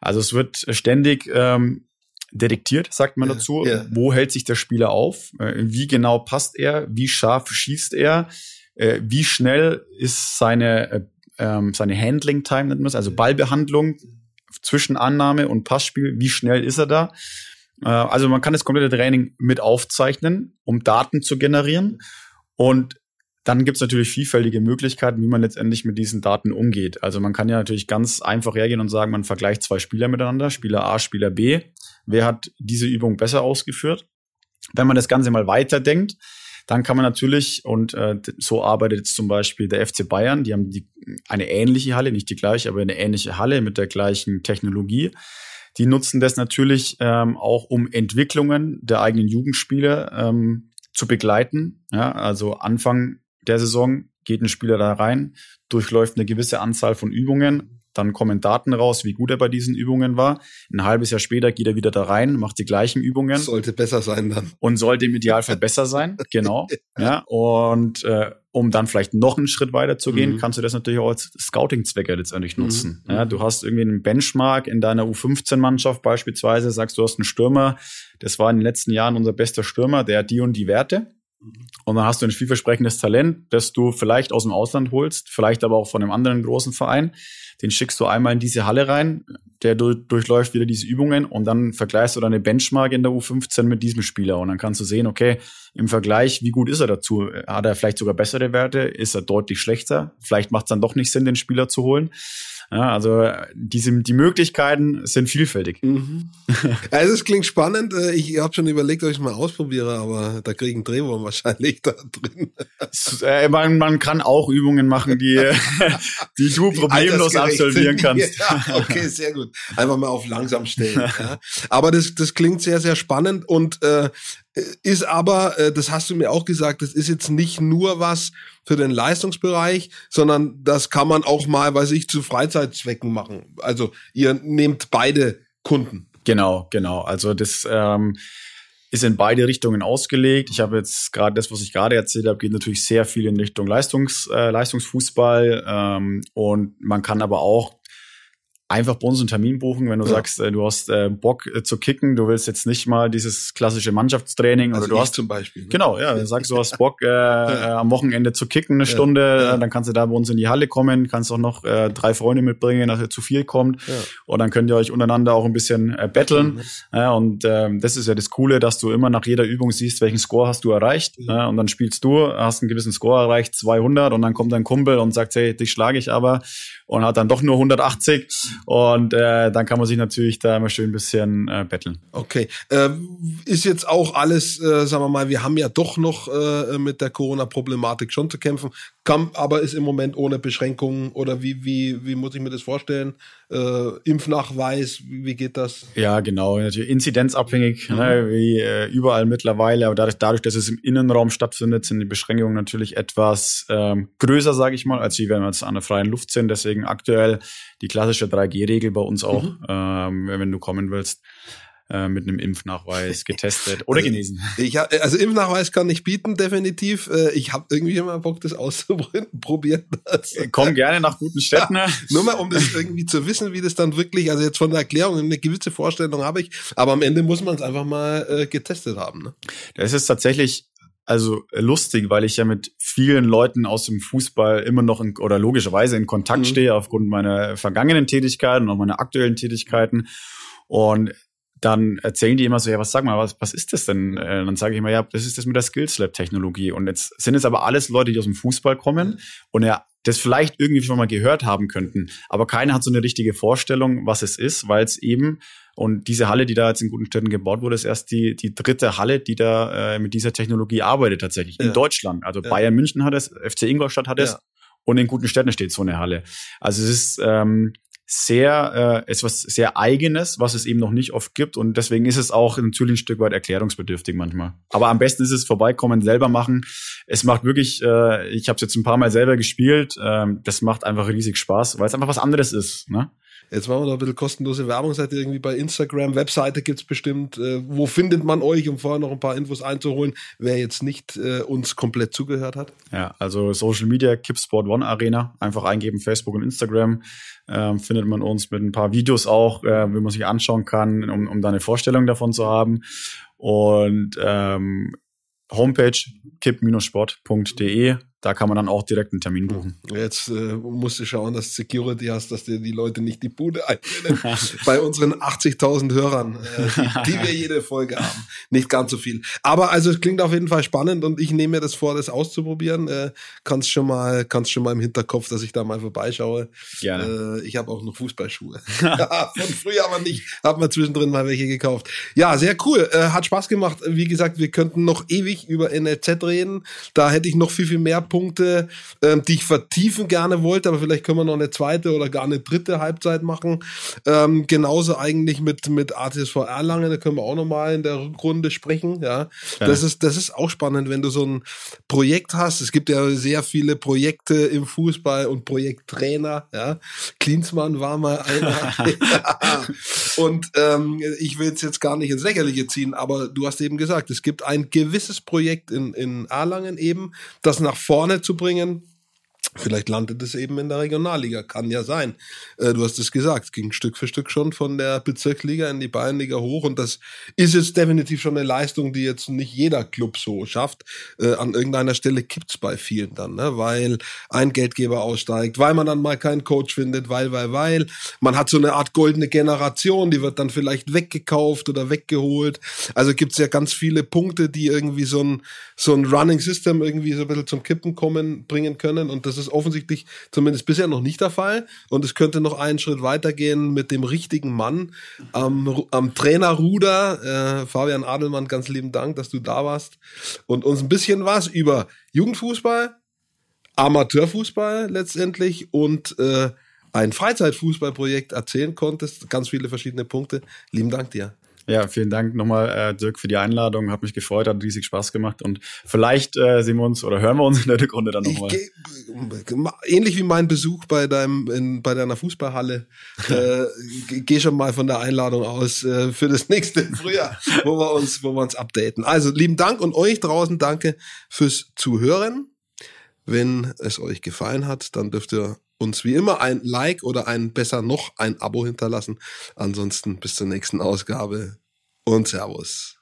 Also es wird ständig ähm, detektiert, sagt man dazu. Ja. Wo hält sich der Spieler auf? Äh, wie genau passt er? Wie scharf schießt er? Äh, wie schnell ist seine, äh, ähm, seine Handling Time, nennt man es, also Ballbehandlung zwischen Annahme und Passspiel? Wie schnell ist er da? Äh, also man kann das komplette Training mit aufzeichnen, um Daten zu generieren. Und dann gibt es natürlich vielfältige Möglichkeiten, wie man letztendlich mit diesen Daten umgeht. Also man kann ja natürlich ganz einfach hergehen und sagen, man vergleicht zwei Spieler miteinander, Spieler A, Spieler B. Wer hat diese Übung besser ausgeführt? Wenn man das Ganze mal weiterdenkt, dann kann man natürlich, und äh, so arbeitet jetzt zum Beispiel der FC Bayern, die haben die, eine ähnliche Halle, nicht die gleiche, aber eine ähnliche Halle mit der gleichen Technologie. Die nutzen das natürlich ähm, auch, um Entwicklungen der eigenen Jugendspiele ähm, zu begleiten. Ja, also Anfang der Saison geht ein Spieler da rein, durchläuft eine gewisse Anzahl von Übungen, dann kommen Daten raus, wie gut er bei diesen Übungen war. Ein halbes Jahr später geht er wieder da rein, macht die gleichen Übungen. Sollte besser sein dann. Und sollte im Idealfall besser sein, [LAUGHS] genau. ja. Und äh, um dann vielleicht noch einen Schritt weiter zu gehen, mhm. kannst du das natürlich auch als Scouting-Zwecke letztendlich mhm. nutzen. Mhm. Ja, du hast irgendwie einen Benchmark in deiner U15-Mannschaft beispielsweise, sagst du hast einen Stürmer, das war in den letzten Jahren unser bester Stürmer, der hat die und die Werte. Und dann hast du ein vielversprechendes Talent, das du vielleicht aus dem Ausland holst, vielleicht aber auch von einem anderen großen Verein. Den schickst du einmal in diese Halle rein, der durchläuft wieder diese Übungen und dann vergleichst du deine Benchmark in der U15 mit diesem Spieler und dann kannst du sehen, okay, im Vergleich, wie gut ist er dazu? Hat er vielleicht sogar bessere Werte? Ist er deutlich schlechter? Vielleicht macht es dann doch nicht Sinn, den Spieler zu holen. Ja, also diese, die Möglichkeiten sind vielfältig. Mhm. Also es klingt spannend. Ich habe schon überlegt, ob ich es mal ausprobiere, aber da kriege ich einen Drehwurm wahrscheinlich da drin. Äh, man, man kann auch Übungen machen, die, [LAUGHS] die du problemlos absolvieren [LAUGHS] kannst. Ja, okay, [LAUGHS] sehr gut. Einfach mal auf langsam stellen. Ja. Aber das, das klingt sehr, sehr spannend und äh, ist aber, äh, das hast du mir auch gesagt, das ist jetzt nicht nur was für den Leistungsbereich, sondern das kann man auch mal, weiß ich, zu Freizeitzwecken machen. Also ihr nehmt beide Kunden. Genau, genau. Also das ähm, ist in beide Richtungen ausgelegt. Ich habe jetzt gerade das, was ich gerade erzählt habe, geht natürlich sehr viel in Richtung Leistungs, äh, Leistungsfußball ähm, und man kann aber auch einfach bei uns einen Termin buchen, wenn du ja. sagst, äh, du hast äh, Bock äh, zu kicken, du willst jetzt nicht mal dieses klassische Mannschaftstraining also oder du hast zum Beispiel. Ne? Genau, ja, du sagst, du hast Bock äh, ja. [LAUGHS] äh, am Wochenende zu kicken eine ja. Stunde, ja. dann kannst du da bei uns in die Halle kommen, kannst auch noch äh, drei Freunde mitbringen, dass ihr zu viel kommt und dann könnt ihr euch untereinander auch ein bisschen äh, betteln mhm. ja, und äh, das ist ja das Coole, dass du immer nach jeder Übung siehst, welchen Score hast du erreicht ja, und dann spielst du, hast einen gewissen Score erreicht, 200 und dann kommt dein Kumpel und sagt, hey, dich schlage ich aber und hat dann doch nur 180 und äh, dann kann man sich natürlich da immer schön ein bisschen äh, betteln. Okay, äh, ist jetzt auch alles, äh, sagen wir mal, wir haben ja doch noch äh, mit der Corona-Problematik schon zu kämpfen, kann, aber ist im Moment ohne Beschränkungen oder wie, wie, wie muss ich mir das vorstellen? Äh, Impfnachweis, wie, geht das? Ja, genau, natürlich inzidenzabhängig, mhm. ne, wie äh, überall mittlerweile, aber dadurch, dadurch, dass es im Innenraum stattfindet, sind die Beschränkungen natürlich etwas ähm, größer, sage ich mal, als wie wenn wir jetzt an der freien Luft sind. Deswegen aktuell die klassische 3 2G-Regel bei uns auch, mhm. ähm, wenn du kommen willst äh, mit einem Impfnachweis getestet oder also, genesen. Ich hab, also Impfnachweis kann ich bieten, definitiv. Äh, ich habe irgendwie immer Bock, das auszuprobieren. [LAUGHS] Also, Komm gerne nach guten Städten. Ja, nur mal, um das irgendwie zu wissen, wie das dann wirklich, also jetzt von der Erklärung, eine gewisse Vorstellung habe ich, aber am Ende muss man es einfach mal äh, getestet haben. Ne? Das ist tatsächlich also lustig, weil ich ja mit vielen Leuten aus dem Fußball immer noch in, oder logischerweise in Kontakt mhm. stehe aufgrund meiner vergangenen Tätigkeiten und auch meiner aktuellen Tätigkeiten. Und dann erzählen die immer so, ja, was sag mal, was, was ist das denn? Äh, dann sage ich immer, ja, das ist das mit der Skills Lab Technologie. Und jetzt sind es aber alles Leute, die aus dem Fußball kommen und ja, das vielleicht irgendwie schon mal gehört haben könnten. Aber keiner hat so eine richtige Vorstellung, was es ist, weil es eben, und diese Halle, die da jetzt in guten Städten gebaut wurde, ist erst die, die dritte Halle, die da äh, mit dieser Technologie arbeitet tatsächlich ja. in Deutschland. Also ja. Bayern München hat es, FC Ingolstadt hat es. Ja. Und in guten Städten steht so eine Halle. Also es ist ähm, sehr äh, etwas sehr eigenes, was es eben noch nicht oft gibt und deswegen ist es auch natürlich ein Stück weit erklärungsbedürftig manchmal. Aber am besten ist es vorbeikommen, selber machen. Es macht wirklich, äh, ich habe es jetzt ein paar Mal selber gespielt. Äh, das macht einfach riesig Spaß, weil es einfach was anderes ist. Ne? Jetzt machen wir noch ein bisschen kostenlose Werbung. Seid ihr irgendwie bei Instagram? Webseite gibt's bestimmt. Äh, wo findet man euch, um vorher noch ein paar Infos einzuholen, wer jetzt nicht äh, uns komplett zugehört hat? Ja, also Social Media, Kipsport One Arena. Einfach eingeben, Facebook und Instagram. Ähm, findet man uns mit ein paar Videos auch, äh, wie man sich anschauen kann, um, um da eine Vorstellung davon zu haben. Und ähm, Homepage kipp-sport.de da kann man dann auch direkt einen Termin buchen. Jetzt äh, musst du schauen, dass du Security hast, dass dir die Leute nicht die Bude einrennen. [LAUGHS] Bei unseren 80.000 Hörern, äh, die, die, wir jede Folge haben. Nicht ganz so viel. Aber also es klingt auf jeden Fall spannend und ich nehme mir das vor, das auszuprobieren. Äh, kannst schon mal, kannst schon mal im Hinterkopf, dass ich da mal vorbeischaue. Gerne. Äh, ich habe auch noch Fußballschuhe. [LAUGHS] Von früher aber nicht. Hab mal zwischendrin mal welche gekauft. Ja, sehr cool. Äh, hat Spaß gemacht. Wie gesagt, wir könnten noch ewig über NLZ reden. Da hätte ich noch viel, viel mehr Punkte, ähm, die ich vertiefen gerne wollte, aber vielleicht können wir noch eine zweite oder gar eine dritte Halbzeit machen. Ähm, genauso eigentlich mit, mit ATSV Erlangen, da können wir auch nochmal in der Rückrunde sprechen. Ja. ja. Das, ist, das ist auch spannend, wenn du so ein Projekt hast. Es gibt ja sehr viele Projekte im Fußball und Projekttrainer. Ja. Klinsmann war mal einer. [LAUGHS] und ähm, ich will es jetzt gar nicht ins Lächerliche ziehen, aber du hast eben gesagt, es gibt ein gewisses Projekt in, in Erlangen eben, das nach vorne vorne zu bringen. Vielleicht landet es eben in der Regionalliga, kann ja sein. Äh, du hast es gesagt, es ging Stück für Stück schon von der Bezirksliga in die Bayernliga hoch und das ist jetzt definitiv schon eine Leistung, die jetzt nicht jeder Club so schafft. Äh, an irgendeiner Stelle kippt's bei vielen dann, ne? weil ein Geldgeber aussteigt, weil man dann mal keinen Coach findet, weil, weil, weil. Man hat so eine Art goldene Generation, die wird dann vielleicht weggekauft oder weggeholt. Also gibt's ja ganz viele Punkte, die irgendwie so ein, so ein Running System irgendwie so ein bisschen zum Kippen kommen, bringen können und das ist offensichtlich zumindest bisher noch nicht der Fall. Und es könnte noch einen Schritt weitergehen mit dem richtigen Mann am, am Trainerruder. Äh, Fabian Adelmann, ganz lieben Dank, dass du da warst und uns ein bisschen was über Jugendfußball, Amateurfußball letztendlich und äh, ein Freizeitfußballprojekt erzählen konntest. Ganz viele verschiedene Punkte. Lieben Dank dir. Ja, vielen Dank nochmal, äh, Dirk, für die Einladung. Hat mich gefreut, hat riesig Spaß gemacht und vielleicht äh, sehen wir uns oder hören wir uns in der Rückrunde dann nochmal. Ähnlich wie mein Besuch bei deinem in, bei deiner Fußballhalle. [LAUGHS] äh, Geh schon mal von der Einladung aus äh, für das nächste Frühjahr, wo wir uns, wo wir uns updaten. Also lieben Dank und euch draußen danke fürs Zuhören. Wenn es euch gefallen hat, dann dürft ihr uns wie immer ein Like oder ein besser noch ein Abo hinterlassen. Ansonsten bis zur nächsten Ausgabe und Servus.